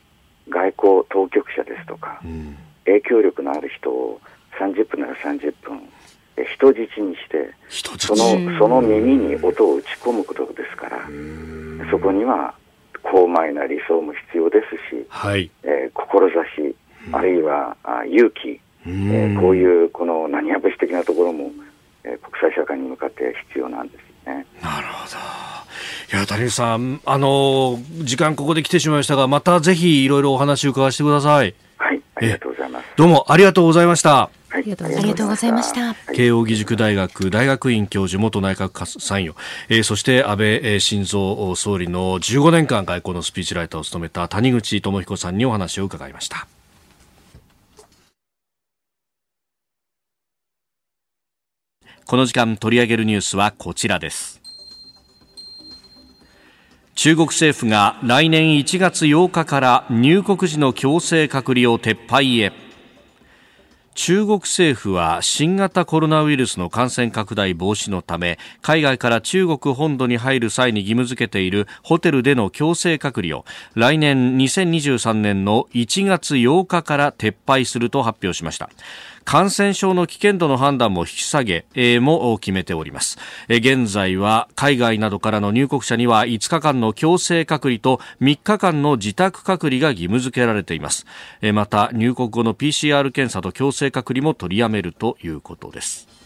Speaker 4: 外交当局者ですとか、うん、影響力のある人を30分なら30分、え人質にしてそのその耳に音を打ち込むことですから、そこには高邁な理想も必要ですし、はい。えー、志、あるいはあ勇気、えー、こういうこの何やぶし的なところも、えー、国際社会に向かって必要なんですね。
Speaker 1: なるほどいや谷口さん、あの時間ここで来てしまいましたが、またぜひいろいろお話を伺わせてください。
Speaker 4: はい、ありがとうございます。
Speaker 1: どうもありがとうございました。
Speaker 5: はい、ありがとうございました。
Speaker 1: 慶應義塾大学大学院教授元内閣参与、えー、そして安倍晋三総理の15年間外交のスピーチライターを務めた谷口智彦さんにお話を伺いました。この時間取り上げるニュースはこちらです。中国政府が来年1月8日から入国時の強制隔離を撤廃へ中国政府は新型コロナウイルスの感染拡大防止のため海外から中国本土に入る際に義務付けているホテルでの強制隔離を来年2023年の1月8日から撤廃すると発表しました感染症の危険度の判断も引き下げ、えー、も決めております、え、現在は海外などからの入国者には5日間の強制隔離と3日間の自宅隔離が義務付けられています、え、また入国後の PCR 検査と強制隔離も取りやめるということです。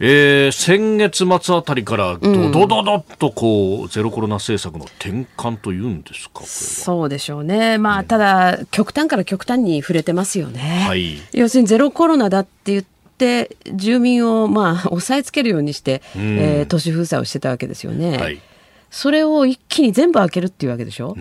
Speaker 1: えー、先月末あたりからどどどどっとこう、ゼロコロナ政策の転換というんですか
Speaker 3: そうでしょうね、まあ、ただ極端から極端に触れてますよね、はい、要するにゼロコロナだって言って住民をまあ押さえつけるようにして、うん、えー、都市封鎖をしてたわけですよね。はい。それを一気に全部開けるっていうわけでしょ？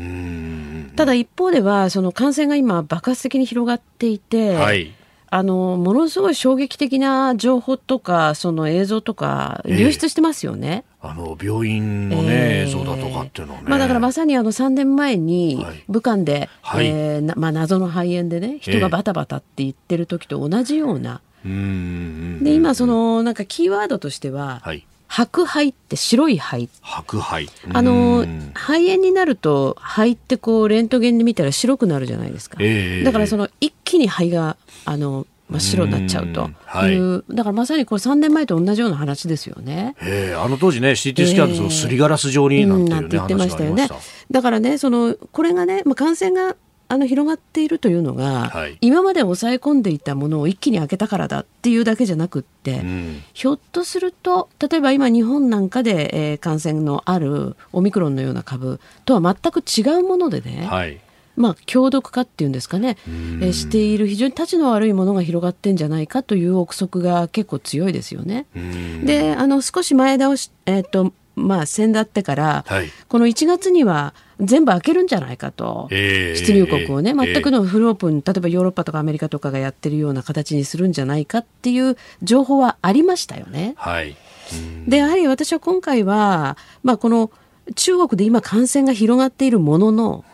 Speaker 3: ただ一方ではその感染が今爆発的に広がっていて、はい、あのものすごい衝撃的な情報とかその映像とか流出してますよね。
Speaker 1: えー、あの病院のね、えー、映像だとかっていうのね。
Speaker 3: まあだからまさにあの3年前に武漢で、はい、えー、まあ謎の肺炎でね人がバタバタって言ってる時と同じような。えー、で今そのなんかキーワードとしては。はい。白肺って白い肺。
Speaker 1: 白肺。
Speaker 3: あの肺炎になると肺ってこうレントゲンで見たら白くなるじゃないですか、えー、だからその一気に肺があの真っ白になっちゃうと。いう、はい、だからまさにこれ3年前と同じような話ですよね。
Speaker 1: あの当時ね CT スキャンのすりガラス状になんて、ね,、
Speaker 3: 言ってましたよね。だからねそのこれがね、まあ、感染があの広がっているというのが、はい、今まで抑え込んでいたものを一気に開けたからだっていうだけじゃなくって、うん、ひょっとすると例えば今日本なんかで、えー、感染のあるオミクロンのような株とは全く違うものでね、はいまあ、強毒化っていうんですかね、えしている非常にたちの悪いものが広がってんじゃないかという憶測が結構強いですよね。であの少し前倒し、えーとまあ、先だってから、はい、この1月には全部開けるんじゃないかと、えー、出入国をね、全くのフルオープン、例えばヨーロッパとかアメリカとかがやってるような形にするんじゃないかっていう情報はありましたよね。はい、でやはり私は今回は、まあ、この中国で今感染が広がっているものの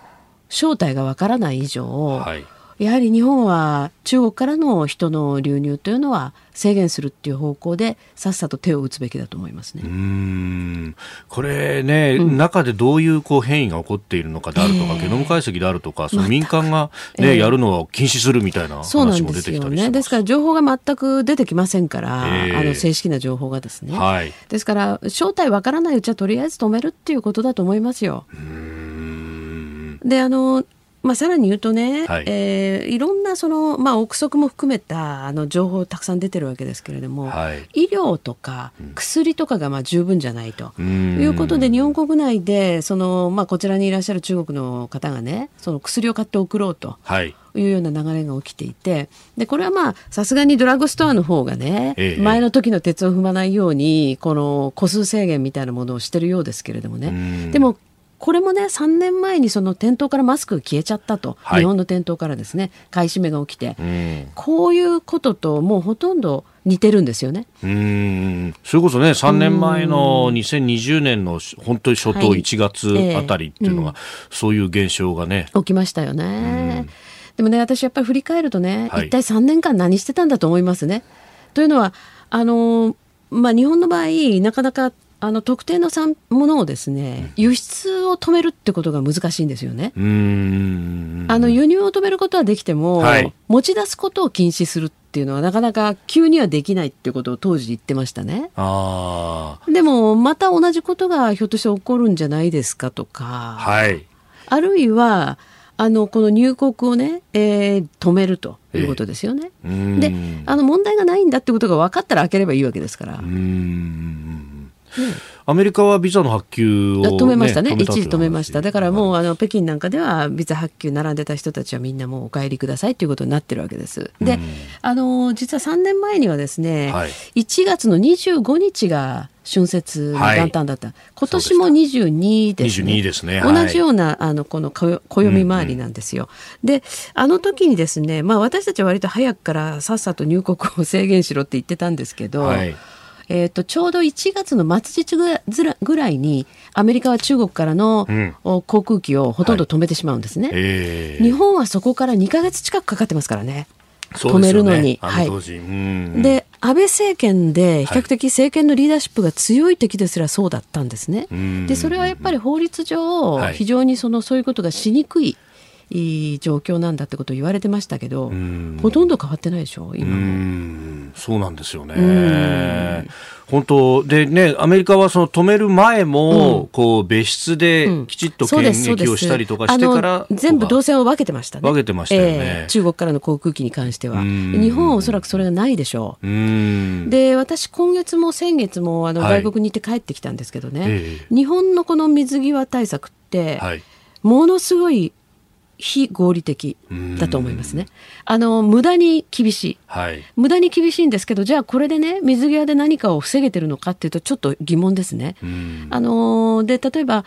Speaker 3: 正体がわからない以上、はい、やはり日本は中国からの人の流入というのは制限するっていう方向でさっさと手を打つべきだと思いますね。
Speaker 1: うん。これね、うん、中でどういうこう変異が起こっているのかであるとか、えー、ゲノム解析であるとか、その民間がね、ね、え。ー、やるのは禁止するみたいな話も出てきたりします。
Speaker 3: ね。ですから情報が全く出てきませんから、えー、あの正式な情報がですね。はい、ですから正体わからないうちはとりあえず止めるっていうことだと思いますよ。であのまあ、さらに言うとね、はい。えー、いろんなその、まあ、憶測も含めたあの情報たくさん出てるわけですけれども、はい、医療とか薬とかがまあ十分じゃないと、いうことで日本国内でその、まあ、こちらにいらっしゃる中国の方がねその薬を買って送ろうと。はい。いうような流れが起きていてでこれはまあさすがにドラッグストアの方がね、ええ、前の時の鉄を踏まないようにこの個数制限みたいなものをしてるようですけれどもね。でもこれもね3年前にその店頭からマスクが消えちゃったと、はい、日本の店頭からですね。買い占めが起きて、うん、こういうことともうほとんど似てるんですよね。
Speaker 1: うん。それこそね3年前の2020年の本当に初頭1月あたりっていうのが、はいえーうん、そういう現象がね。
Speaker 3: 起きましたよね。でもね私やっぱり振り返るとね、はい、一体3年間何してたんだと思いますね。というのはあのまあ、日本の場合なかなかあの特定のものをですね輸出を止めるってことが難しいんですよね。あの輸入を止めることはできても、はい、持ち出すことを禁止するっていうのはなかなか急にはできないっていうことを当時言ってましたね。でもまた同じことがひょっとして起こるんじゃないですかとか、はい、あるいはあのこの入国をね、えー、止めるということですよね。えー、であの問題がないんだってことが分かったら開ければいいわけですから。
Speaker 1: アメリカはビザの発給を、ね、
Speaker 3: 止めましたね、一時止めました、だからもう、あの北京なんかでは、ビザ発給並んでた人たちはみんなもうお帰りくださいということになってるわけです。で、あの実は3年前にはですね、はい、1月の25日が春節の元旦だった、はい、今年も22ですね。
Speaker 1: ですね、
Speaker 3: はい、同じようなあのこの暦回りなんですよ。うんうん、であの時にですね、まあ、私たちは割と早くからさっさと入国を制限しろって言ってたんですけど、はいえーと、ちょうど1月の末日ぐらいにアメリカは中国からの、航空機をほとんど止めてしまうんですね、はいえ。ー、日本はそこから2か月近くかかってますからね。止めるのに。
Speaker 1: のはい、
Speaker 3: で安倍政権で比較的政権のリーダーシップが強い時ですらそうだったんですね。でそれはやっぱり法律上、非常にそのそういうことがしにくい。いい状況なんだってことを言われてましたけど、ほとんど変わってないでしょ、今も。
Speaker 1: そうなんですよね。本当でね、アメリカはその止める前も、うん、こう別室できちっと検疫をしたりとかしてから、
Speaker 3: うん、全部動線を分けてましたね。
Speaker 1: 分けてました
Speaker 3: えー、中国からの航空機に関しては。日本はおそらくそれがないでしょう。うで、私今月も先月もあの外国に行って帰ってきたんですけどね、はい日本のこの水際対策って、はい、ものすごい非合理的だと思いますね。あの無駄に厳しい、はい、無駄に厳しいんですけどじゃあこれでね水際で何かを防げてるのかっていうとちょっと疑問ですね。あので例えば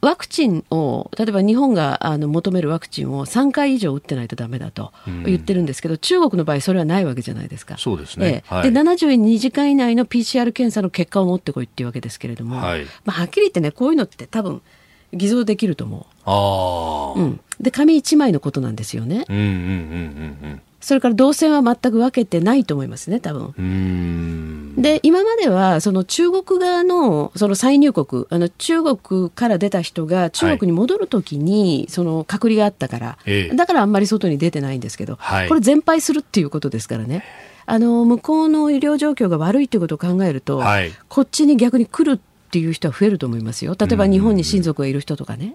Speaker 3: ワクチンを例えば日本があの求めるワクチンを3回以上打ってないとだめだと言ってるんですけど、中国の場合それはないわけじゃないですか。
Speaker 1: そうですね、
Speaker 3: ええ。はい、で72時間以内の PCR 検査の結果を持ってこいっていうわけですけれども、はい、まあ、はっきり言ってねこういうのって多分偽造できると思う。あうん、で紙1枚のことなんですよね。うんうんうんうんうん。それから動線は全く分けてないと思いますね、多分。で、今まではその中国側のその再入国、あの中国から出た人が中国に戻るときにその隔離があったから、はい、だからあんまり外に出てないんですけど、はい、これ全廃するっていうことですからね。あの向こうの医療状況が悪いということを考えると、はい、こっちに逆に来るっていう人は増えると思いますよ。例えば日本に親族がいる人とかね。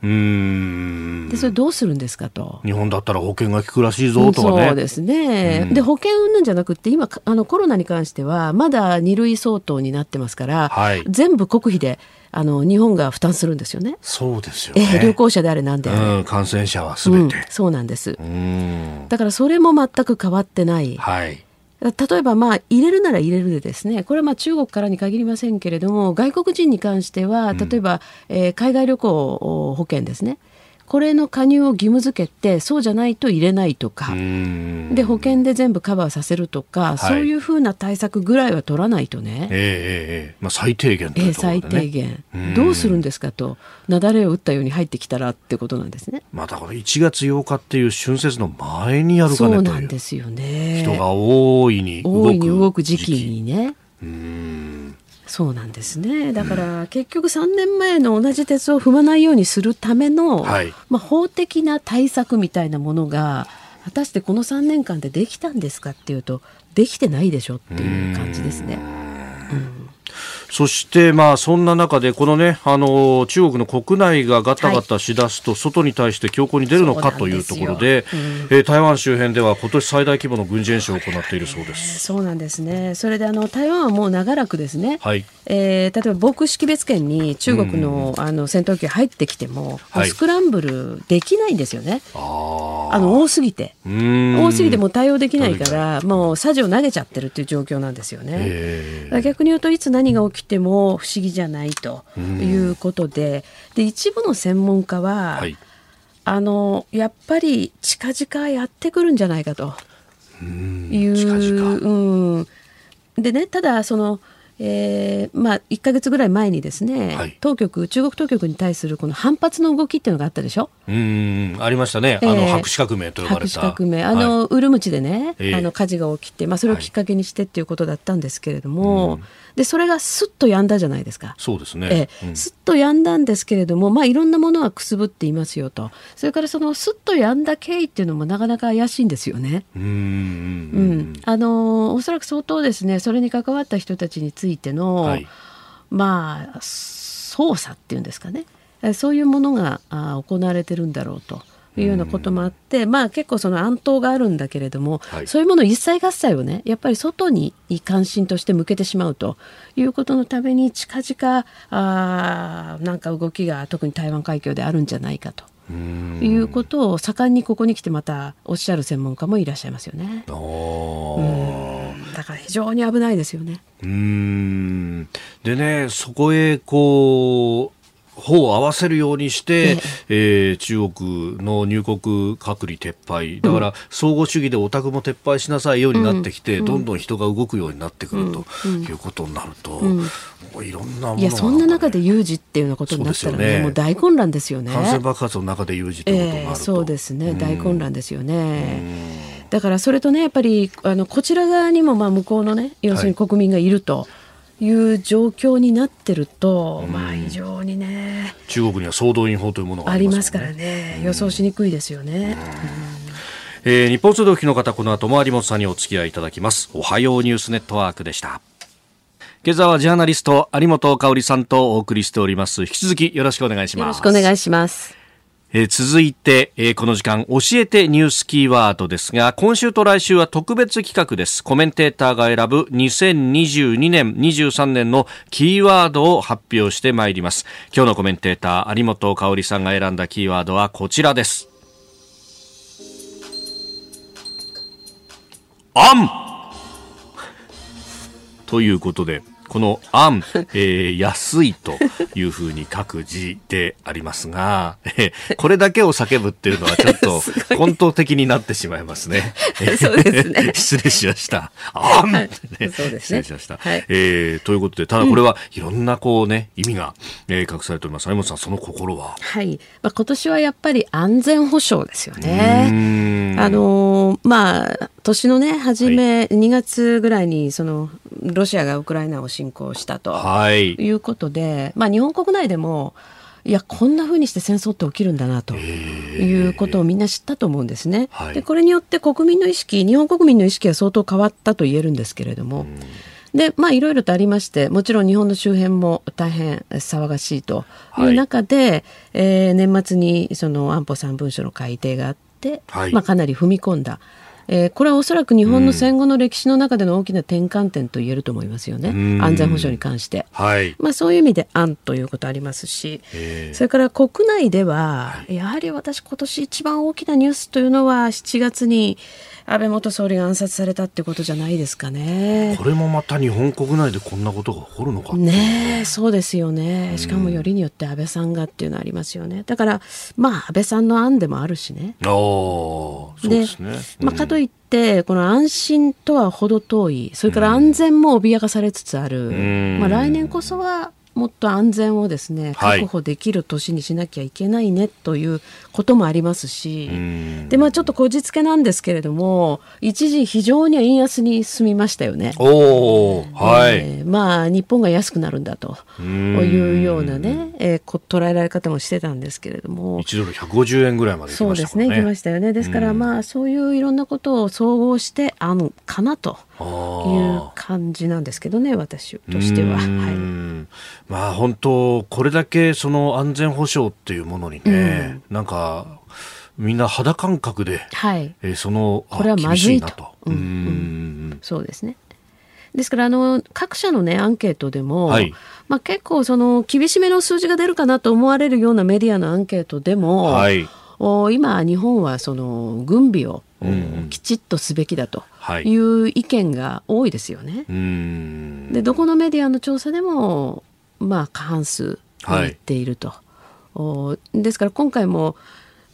Speaker 3: でそれどうするんですかと。
Speaker 1: 日本だったら保険が効くらしいぞとかね。
Speaker 3: そうですね。で保険云々じゃなくて今あのコロナに関してはまだ二類相当になってますから、はい、全部国費で。あの日本が負担するんですよね。
Speaker 1: そうですよ、ね、
Speaker 3: えー、旅行者であれなんであ
Speaker 1: れ、感染者はすべて、うん、
Speaker 3: そうなんです。だからそれも全く変わってない。はい。例えばまあ入れるなら入れるでですね。これはまあ中国からに限りませんけれども外国人に関しては例えば、うん、えー、海外旅行保険ですねこれの加入を義務付けてそうじゃないと入れないとか。で保険で全部カバーさせるとか、はい、そういうふうな対策ぐらいは取らないとね、
Speaker 1: えー、えー、まあ、最低限と、ね、
Speaker 3: えー、最低限。どうするんですかと雪崩を打ったように入ってきたらってことなんですね。
Speaker 1: まあ、だから1月8日っていう春節の前にやるかね
Speaker 3: そうなんですよね。
Speaker 1: 人が大いに
Speaker 3: 動く動く時期にね。うんそうなんですね。だから結局3年前の同じ鉄を踏まないようにするための、はい、まあ、法的な対策みたいなものが果たしてこの3年間でできたんですかっていうとできてないでしょっていう感じですね。うん
Speaker 1: そしてまあそんな中でこのねあの中国の国内がガタガタしだすと外に対して強硬に出るのかというところで、うん、えー、台湾周辺では今年最大規模の軍事演習を行っているそうです。
Speaker 3: そうなんですね。それであの台湾はもう長らくですね。はい。えー、例えば防空識別圏に中国の,、あの戦闘機が入ってきても、はい、スクランブルできないんですよね。ああの多すぎて多すぎても対応できないからもうサジを投げちゃってるっていう状況なんですよね。逆に言うといつ何が起きても不思議じゃないということで。で一部の専門家は、はい、あのやっぱり近々やってくるんじゃないかと。いう。うん。でねただそのえーまあ、1か月ぐらい前にですね、はい、当局中国当局に対するこの反発の動きっていうのがあったでしょ？
Speaker 1: うん。ありましたね、えー、あの白紙革命と呼ばれた。
Speaker 3: 白紙革命。あの、はい、ウルムチでね、えー、あの火事が起きて、まあ、それをきっかけにしてっていうことだったんですけれども、はい、でそれがすっとやんだじゃないですか。
Speaker 1: そうですね、
Speaker 3: えー、うん、すっとやんだんですけれども、まあ、いろんなものはくすぶっていますよと。それからそのすっとやんだ経緯っていうのもなかなか怪しいんですよね。うんうんあのおそらく相当ですねそれに関わった人たちについての、はい。まあ操作っていうんですかね。そういうものが行われてるんだろうと。いうようなこともあって、まあ結構その暗闘があるんだけれども、はい、そういうもの一切合切をねやっぱり外に関心として向けてしまうということのために近々あなんか動きが特に台湾海峡であるんじゃないかと。いうことを盛んにここに来てまたおっしゃる専門家もいらっしゃいますよね。だから非常に危ないですよね。うん
Speaker 1: でねそこへこう方を合わせるようにして、ええ。ー、中国の入国隔離撤廃。だから相互主義でお宅も撤廃しなさいようになってきて、うん、どんどん人が動くようになってくるということになると、うん。もういろんなもの
Speaker 3: いやそんな中で有事っていうようなことになったらね、ね、もう大混乱ですよね。
Speaker 1: 感染爆発の中で有事ってこともあると、えー、
Speaker 3: そうですね、大混乱ですよね。だからそれとねやっぱりあのこちら側にもまあ向こうのね要するに国民がいると。はいいう状況になってると、うん、まあ非常にね
Speaker 1: 中国には総動員法というものがあります
Speaker 3: からね、予想しにくいですよね。
Speaker 1: うん、えー、日本通読の方この後も有本さんにお付き合いいただきます。おはようニュースネットワークでした。今朝はジャーナリスト有本香里さんとお送りしております。引き続きよろしくお願いします。よろ
Speaker 3: しくお願いします
Speaker 1: えー、続いて、えー、この時間教えてニュースキーワードですが今週と来週は特別企画です。コメンテーターが選ぶ2022年23年のキーワードを発表してまいります。今日のコメンテーター有本香里さんが選んだキーワードはこちらです。あんということでこの安、えー、安いというふうに書く字でありますが、えー、これだけを叫ぶっていうのはちょっと [laughs] 混沌的になってしまいますね。[laughs]
Speaker 3: そうですね。[laughs]
Speaker 1: 失礼しました。あん、ね。失礼しました。はい、えー、ということで、ただこれはいろんなこうね、意味が、えー、隠されております。有本さん、その心は？
Speaker 3: はい。まあ、今年はやっぱり安全保障ですよね。あのー、まあ、年のね、初め、2月ぐらいに、その、ロシアがウクライナを侵攻したとい。うことで、はい、まあ、日本国内でもいやこんなふうにして戦争って起きるんだなということをみんな知ったと思うんですね。でこれによって国民の意識日本国民の意識は相当変わったと言えるんですけれども。でまあいろいろとありましてもちろん日本の周辺も大変騒がしいという中で、はい、えー、年末にその安保3文書の改定があって、はい、まあ、かなり踏み込んだえー、これはおそらく日本の戦後の歴史の中での大きな転換点と言えると思いますよね、うん、安全保障に関して、
Speaker 1: はい。
Speaker 3: まあ、そういう意味で案ということありますし、それから国内では、やはり私今年一番大きなニュースというのは7月に安倍元総理が暗殺されたってことじゃないですかね。
Speaker 1: これもまた日本国内でこんなことが起こるのか
Speaker 3: ねそうですよね。しかもよりによって安倍さんがっていうのはありますよね。だからまあ安倍さんの案でもあるしね。
Speaker 1: ああ、そうですね。
Speaker 3: まあかといってこの安心とは程遠い、それから安全も脅かされつつある。まあ来年こそはもっと安全をですね確保できる年にしなきゃいけないねということもありますし、でまあちょっとこじつけなんですけれども一時非常に円安に進みましたよね。
Speaker 1: おはい、え
Speaker 3: ー、まあ日本が安くなるんだというようなね、えー、捉えられ方もしてたんですけれども。
Speaker 1: 1ドル150円ぐらいまで、
Speaker 3: ね、そうですねいきましたよね。ですからまあそういういろんなことを総合してあのかなという感じなんですけどね私としては。はい。
Speaker 1: まあ本当これだけその安全保障っていうものにね、うん、なんかみんな肌感覚で、
Speaker 3: はい。
Speaker 1: えー、その
Speaker 3: これはまずいと。うん、うん、そうですね。ですからあの各社のねアンケートでも、はい、まあ、結構その厳しめの数字が出るかなと思われるようなメディアのアンケートでも、はい、お今日本はその軍備をきちっとすべきだという意見が多いですよね。でどこのメディアの調査でもまあ、過半数を言っていると。はい、ですから今回も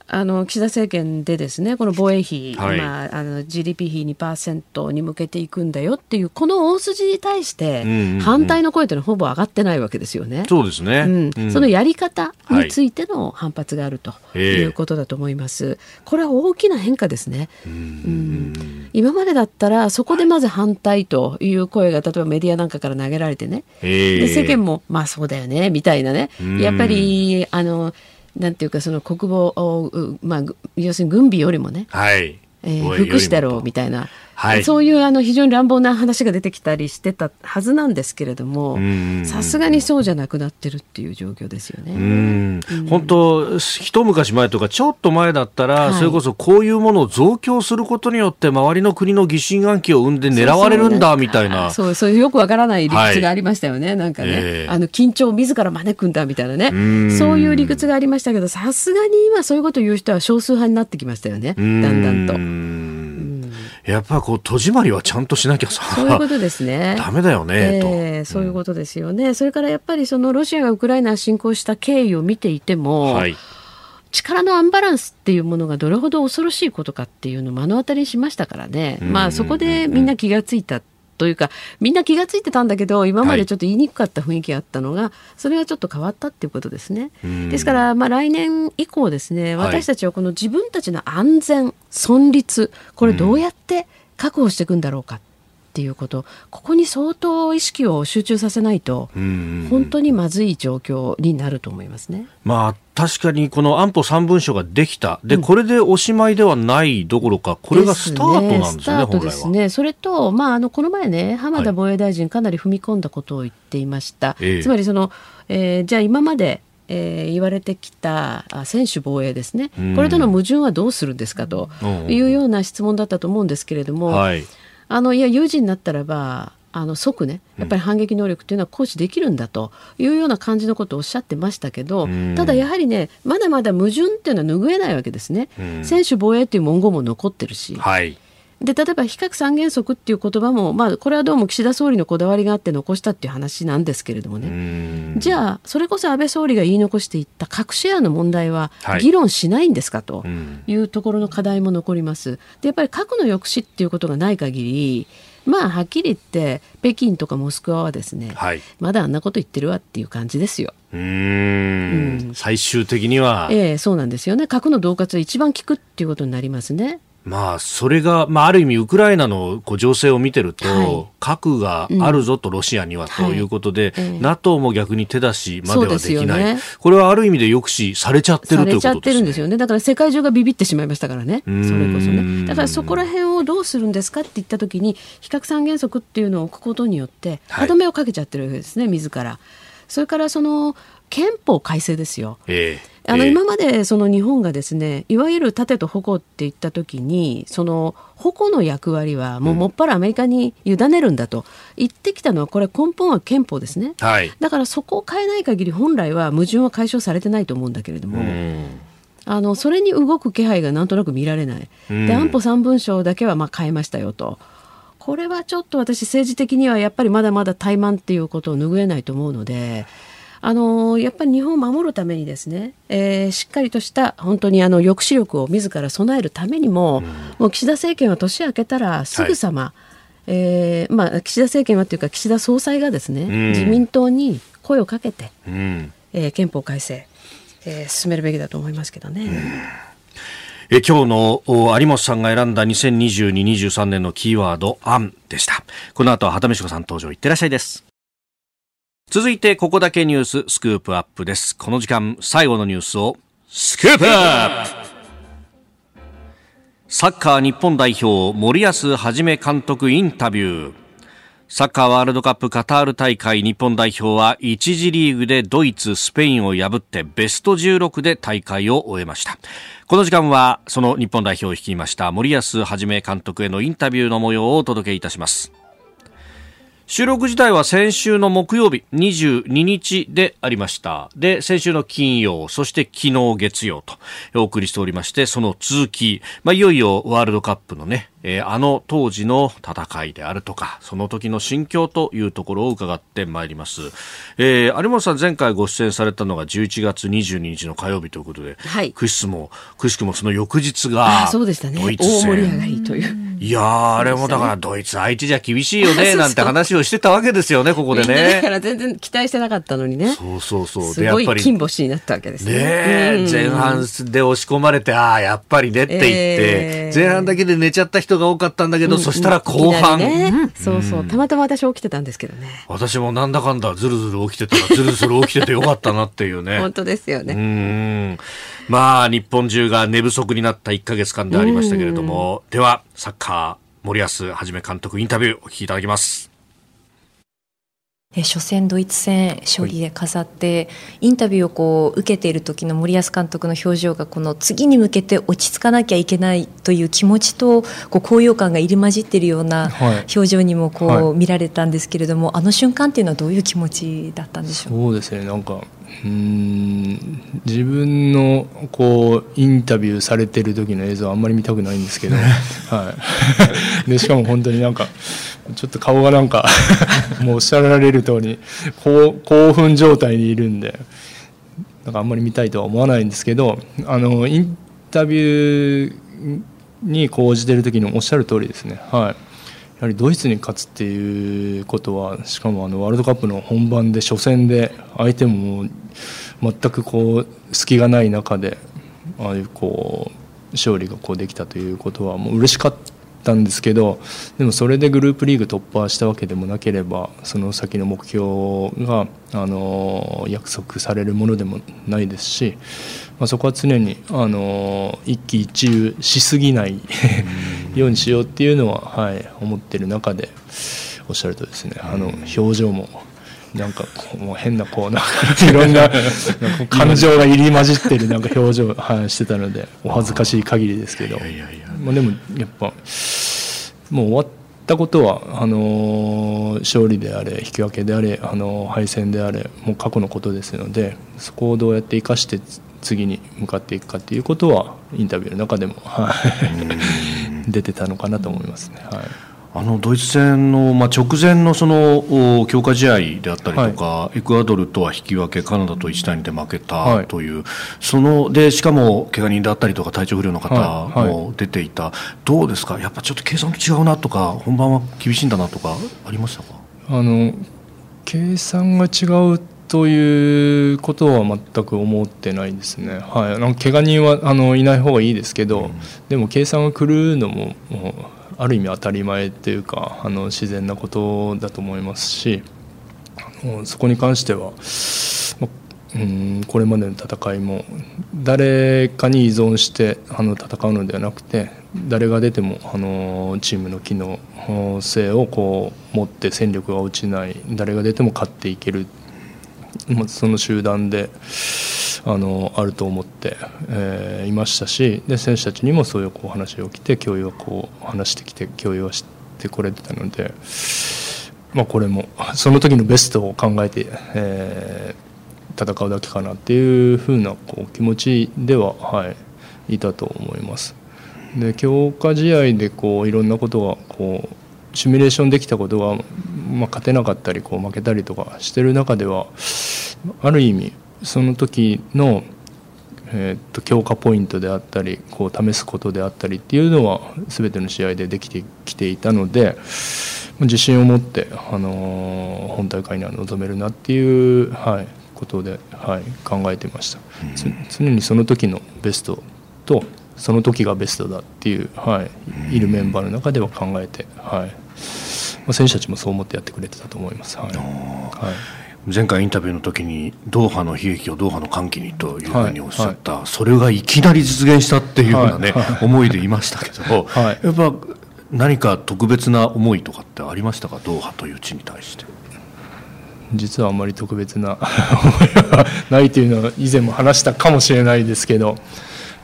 Speaker 3: あの岸田政権でですねこの防衛費、はい、まあ、あの GDP 比2%に向けていくんだよっていうこの大筋に対して反対の声というのはほぼ上がってないわけですよね。
Speaker 1: そうですね、
Speaker 3: うん、そのやり方についての反発があるとい。うことだと思います。はい、これは大きな変化ですね。うん、今までだったらそこでまず反対という声が例えばメディアなんかから投げられてね、で世間もまあそうだよねみたいなね。やっぱりあのなんていうかその国防まあ要するに軍備よりもね、
Speaker 1: はい。
Speaker 3: えー、福祉だろうみたいなはい、そういうあの非常に乱暴な話が出てきたりしてたはずなんですけれどもさすがにそうじゃなくなってるっていう状況ですよね。
Speaker 1: 本当一昔前とかちょっと前だったら、はい、それこそこういうものを増強することによって周りの国の疑心暗鬼を生んで狙われるんだみたいな。
Speaker 3: そうそうよくわからない理屈がありましたよね、はい、なんかね、えー、あの緊張を自ら招くんだみたいなね。そういう理屈がありましたけどさすがに今そういうことを言う人は少数派になってきましたよね。だんだんと。
Speaker 1: やっぱこう戸締まりはちゃんとしなきゃさ
Speaker 3: そういうことですね。
Speaker 1: ダメだよね、
Speaker 3: えー、そういうことですよね、うん、それからやっぱりそのロシアがウクライナ侵攻した経緯を見ていても、はい、力のアンバランスっていうものがどれほど恐ろしいことかっていうのを目の当たりにしましたからね、まあ、そこでみんな気がついたというかみんな気が付いてたんだけど今までちょっと言いにくかった雰囲気があったのが、はい、それがちょっと変わったっていうことですね。ですから、まあ、来年以降ですね私たちはこの自分たちの安全存立これどうやって確保していくんだろうかっていうことここに相当意識を集中させないと本当にまずい状況になると思いますね。
Speaker 1: まあ確かにこの安保3文書ができた、で、うん、これでおしまいではないどころか、これがスタートなんですね、
Speaker 3: ねですね。それと、まあ、あのこの前ね、浜田防衛大臣、かなり踏み込んだことを言っていました。はい、つまりその、えー、じゃあ今までえー、言われてきた専守防衛ですね、これとの矛盾はどうするんですかというような質問だったと思うんですけれども、はい、あのいや有事になったらばあの即ねやっぱり反撃能力っていうのは行使できるんだというような感じのことをおっしゃってましたけど、ただやはりねまだまだ矛盾っていうのは拭えないわけですね。専守防衛っていう文言も残ってるし、
Speaker 1: はい、
Speaker 3: で例えば非核三原則っていう言葉も、まあ、これはどうも岸田総理のこだわりがあって残したっていう話なんですけれどもね。じゃあそれこそ安倍総理が言い残していった核シェアの問題は議論しないんですかというところの課題も残ります。でやっぱり核の抑止っていうことがない限りまあはっきり言って北京とかモスクワはですね、はい、まだあんなこと言ってるわっていう感じですよ。
Speaker 1: うん。うん。最終的には、
Speaker 3: ええそうなんですよね。核の恫喝は一番効くっていうことになりますね。
Speaker 1: まあ、それが、まあ、ある意味、ウクライナのこう情勢を見てると、はい、核があるぞと、ロシアには、とい。うことで、はい、NATO も逆に手出しまではできない、ね、これはある意味で抑止されちゃってるということです、ね、されちゃってるんですよ
Speaker 3: ね。だから世界中がビビってしまいましたからね、それこそね。だからそこら辺をどうするんですかって言ったときに、非核三原則っていうのを置くことによって、歯止めをかけちゃってるわけですね、自ら。それからその憲法改正ですよ。えーあの今までその日本がですねいわゆる盾と矛って言った時にその矛の役割はもうもっぱらアメリカに委ねるんだと。言ってきたのはこれ根本は憲法ですね、はい、だからそこを変えない限り本来は矛盾は解消されてないと思うんだけれども。あのそれに動く気配がなんとなく見られない、で安保3文書だけはまあ変えましたよと、これはちょっと私、政治的にはやっぱりまだまだ怠慢っていうことを拭えないと思うので、あのやっぱり日本を守るためにですね、えー、しっかりとした本当にあの抑止力を自ら備えるためにも、うん、もう岸田政権は年明けたらすぐさま、はい、えー、まあ、岸田政権はというか岸田総裁がですね、うん、自民党に声をかけて、うん、えー、憲法改正、えー、進めるべきだと思いますけどね。
Speaker 1: え今日の有本さんが選んだ2022-23年のキーワード「案」でした。この後は畑美子さん登場いってらっしゃいです続いてここだけニューススクープアップです。この時間最後のニュースをスクープアップサッカー日本代表森保一監督インタビューサッカーワールドカップカタール大会日本代表は1次リーグでドイツ、スペインを破ってベスト16で大会を終えました。この時間はその日本代表を率いました森保一監督へのインタビューの模様をお届けいたします。収録自体は先週の木曜日22日でありました。で、先週の金曜、そして昨日月曜とお送りしておりまして、その続き、まあ、いよいよワールドカップのね、えー、あの当時の戦いであるとか、その時の心境というところを伺ってまいります。えー、有本さん前回ご出演されたのが11月22日の火曜日ということで、はい、くしも、くしくもその翌日が、
Speaker 3: そうでしたね。大盛り上がりという。
Speaker 1: いやあれもだからドイツ相手じゃ厳しいよね、[laughs] なんて話をしてたわけですよね、ここでね。
Speaker 3: だから全然期待してなかったのにね。
Speaker 1: そうそうそう。
Speaker 3: すごい金星になったわけですね。
Speaker 1: ね前半で押し込まれて、ああ、やっぱりねって言って、えー、前半だけで寝ちゃった人人が多かったんだけど、うん、そしたら後半、ね。
Speaker 3: うん、そうそう。たまたま私起きてたんですけどね。
Speaker 1: 私もなんだかんだずるずる起きてたらずるずる起きててよかったなっていうね。
Speaker 3: 本当ですよね。
Speaker 1: うん。まあ日本中が寝不足になった1か月間でありましたけれども。ではサッカー森保一監督インタビューお聞きいただきます
Speaker 6: 初戦ドイツ戦勝利で飾って、インタビューをこう受けている時の森保監督の表情がこの次に向けて落ち着かなきゃいけないという気持ちとこう高揚感が入り混じっているような表情にもこう見られたんですけれども、あの瞬間っていうのはどういう気持ちだったんでしょう？
Speaker 7: そうですね。なんかうん自分のこうインタビューされてる時の映像はあんまり見たくないんですけど、はい、でしかも本当になんかちょっと顔がなんかもうおっしゃられる通り興奮状態にいるんでなんかあんまり見たいとは思わないんですけどあのインタビューに講じてる時のおっしゃる通りですね。はい。やはりドイツに勝つっていうことはしかもあのワールドカップの本番で初戦で相手も全くこう隙がない中でああいうこう勝利がこうできたということはもう嬉しかったんですけどでもそれでグループリーグ突破したわけでもなければその先の目標があの約束されるものでもないですし、まあ、そこは常にあの一喜一憂しすぎないようにしようっていうのは、はい、思ってる中でおっしゃるとですねあの表情も。なんかもう変なこうなんか [laughs] いろんな感情が入り混じってるなんか表情をしてたのでお恥ずかしい限りですけど。まあでもやっぱもう終わったことはあの勝利であれ引き分けであれあの敗戦であれもう過去のことですのでそこをどうやって生かして次に向かっていくかということはインタビューの中でも出てたのかなと思いますね。はい。
Speaker 1: あのドイツ戦の、まあ、直前のその強化試合であったりとか、はい、エクアドルとは引き分け、カナダと1対2で負けたという、はい、そのでしかも怪我人であったりとか、体調不良の方も出ていた、はい、どうですか、やっぱちょっと計算と違うなとか、本番は厳しいんだなとか、ありましたか？
Speaker 7: あの計算が違うということは全く思ってないですね、はい、あの怪我人はあのいない方がいいですけど、うん、でも計算が狂うのももうある意味当たり前っていうかあの自然なことだと思いますしそこに関しては、うんこれまでの戦いも誰かに依存してあの戦うのではなくて誰が出てもあのチームの機能性をこう持って戦力が落ちない誰が出ても勝っていけるその集団であのあると思って、えー、いましたしで選手たちにもそういうこう話を来て共有をこう話してきて共有をしてこれてたので、まあ、これもその時のベストを考えて、えー、戦うだけかなっていうふうなこう気持ちでは、はい、いたと思います。で強化試合でこういろんなことがこうシミュレーションできたことが、まあ、勝てなかったりこう負けたりとかしてる中ではある意味その時の、えー、と強化ポイントであったりこう試すことであったりっていうのは全ての試合でできてきていたので自信を持って、あのー、本大会には臨めるなっていう、はい、ことで、はい、考えてました、常にその時のベストとその時がベストだっていう、はい、いるメンバーの中では考えて、はい、選手たちもそう思ってやってくれてたと思います。はい、はい。
Speaker 1: 前回インタビューの時にドーハの悲劇をドーハの歓喜にというふうにおっしゃった、はい。はい、それがいきなり実現したっていうようなね、はい、思いでいましたけど、[laughs] やっぱ何か特別な思いとかってありましたか？ドーハという地に対して。
Speaker 7: 実はあんまり特別な思いはないというのは以前も話したかもしれないですけど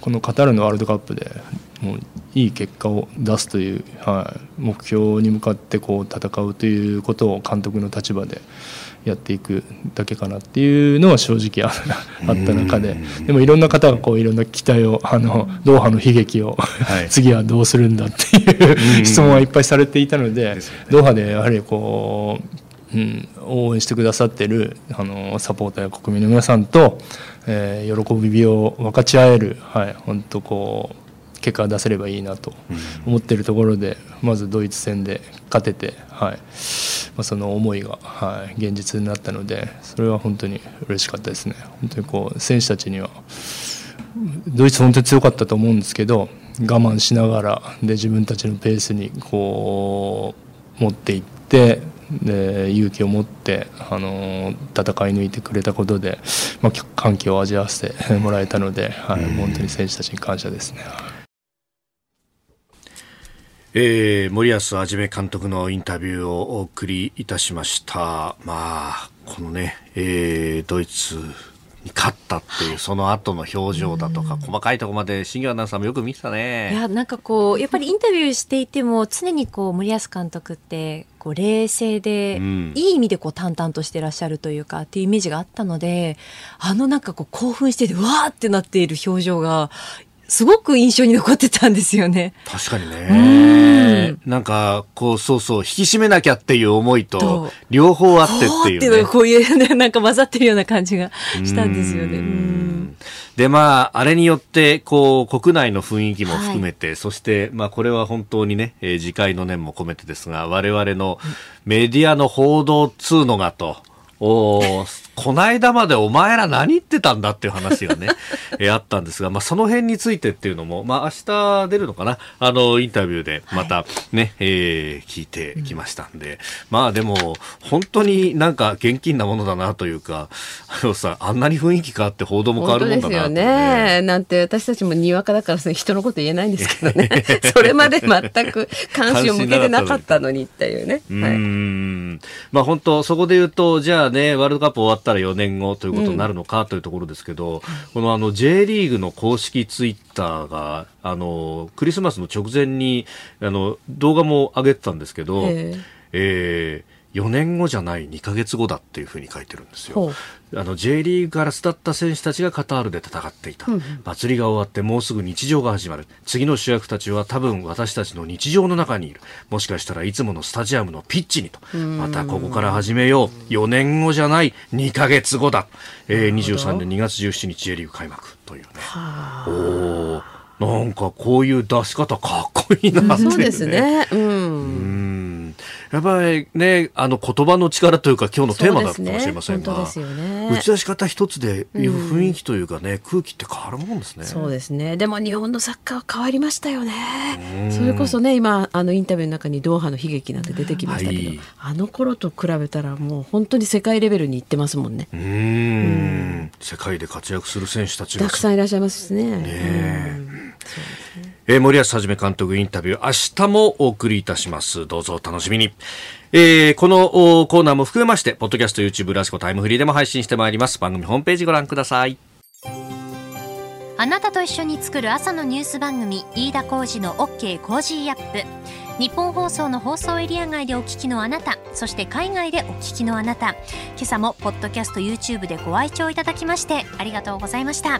Speaker 7: このカタールのワールドカップでもういい結果を出すという、はい、目標に向かってこう戦うということを監督の立場でやっていくだけかなっていうのは正直あった中で。でもいろんな方がこういろんな期待をあのドーハの悲劇を、はい、[laughs] 次はどうするんだっていう質問はいっぱいされていたので、ドーハでやはりこう、うん、応援してくださってるあのサポーターや国民の皆さんと、えー、喜びを分かち合える、はい、本当こう結果が出せればいいなと思っているところで、まずドイツ戦で勝てて、はいまあ、その思いが、はい、現実になったのでそれは本当に嬉しかったですね。本当にこう選手たちにはドイツ本当に強かったと思うんですけど我慢しながらで自分たちのペースにこう持っていってで勇気を持って、あの戦い抜いてくれたことで、まあ、歓喜を味わわせて [laughs] もらえたので、はい、本当に選手たちに感謝ですね。
Speaker 1: えー、森保一監督のインタビューをお送りいたしました。まあ、このね、えー、ドイツに勝ったっていう、その後の表情だとか、細かいところまで、新業アナウンサーもよく見てたね。
Speaker 6: いや、なんかこう、やっぱりインタビューしていても、常にこう、森保監督って、こう、冷静で、うん、いい意味でこう、淡々としてらっしゃるというか、っていうイメージがあったので、あのなんかこう、興奮してて、わーってなっている表情が、すごく印象に残ってたんですよね。
Speaker 1: 確かにね。なんか、こう、そうそう、引き締めなきゃっていう思いと、両方あってっていう、ね。
Speaker 6: こういうね、なんか混ざってるような感じがしたんですよね。
Speaker 1: で、まあ、あれによって、こう、国内の雰囲気も含めて、はい、そして、まあ、これは本当にね、えー、次回の念も込めてですが、我々のメディアの報道つうのがと、おこの間までお前ら何言ってたんだっていう話がね、[laughs] えあったんですが、まあ、その辺についてっていうのも、まあ、明日出るのかな、あの、インタビューでまたね、はい、えー、聞いてきましたんで、うん、まあでも、本当になんか現金なものだなというか、あのさ、あんなに雰囲気変わって報道も変わるもんだな
Speaker 3: と、ね、ですよね。なんて私たちもにわかだから人のこと言えないんですけどね。[laughs] それまで全く関心を向けてなかったのにっていうね。
Speaker 1: うん。まあ本当、そこで言うと、じゃあね、ワールドカップ終わったら4年後ということになるのかというところですけど、うん、このあの J リーグの公式ツイッターが、あの、クリスマスの直前に、あの、動画も上げてたんですけど、えー、えー4年後じゃない2か月後だっていうふうに書いてるんですよ。あの J リーグから巣立った選手たちがカタールで戦っていた、うん、祭りが終わってもうすぐ日常が始まる。次の主役たちは多分私たちの日常の中にいる。もしかしたらいつものスタジアムのピッチにと。またここから始めよう。4年後じゃない。2か月後だ、えー、23年2月17日 J リーグ開幕。というね。おなんかこういう出し方かっこいいなって、ね、
Speaker 3: そうですね。うん。
Speaker 1: うんやっぱりね、あの言葉の力というか今日のテーマだったかもしれませんが、ね、打ち出し方一つで雰囲気というかね、うん、空気って変わるもんですね。
Speaker 3: そうですね。でも日本のサッカーは変わりましたよね。それこそね、今あのインタビューの中にドーハの悲劇なんて出てきましたけど、はい、あの頃と比べたらもう本当に世界レベルにいってますもんね。
Speaker 1: うん。世界で活躍する選手たちが
Speaker 3: たくさんいらっしゃいますね。
Speaker 1: ねそうですね。えー、森保一監督インタビュー、明日もお送りいたします。どうぞお楽しみに。えー、このコーナーも含めまして、ポッドキャスト、YouTube、ラジコタイムフリーでも配信してまいります。番組ホームページご覧ください。
Speaker 5: あなたと一緒に作る朝のニュース番組飯田浩二の OK コージーアップ日本放送の放送エリア外でお聞きのあなたそして海外でお聞きのあなた今朝もポッドキャスト YouTube でご愛聴いただきましてありがとうございました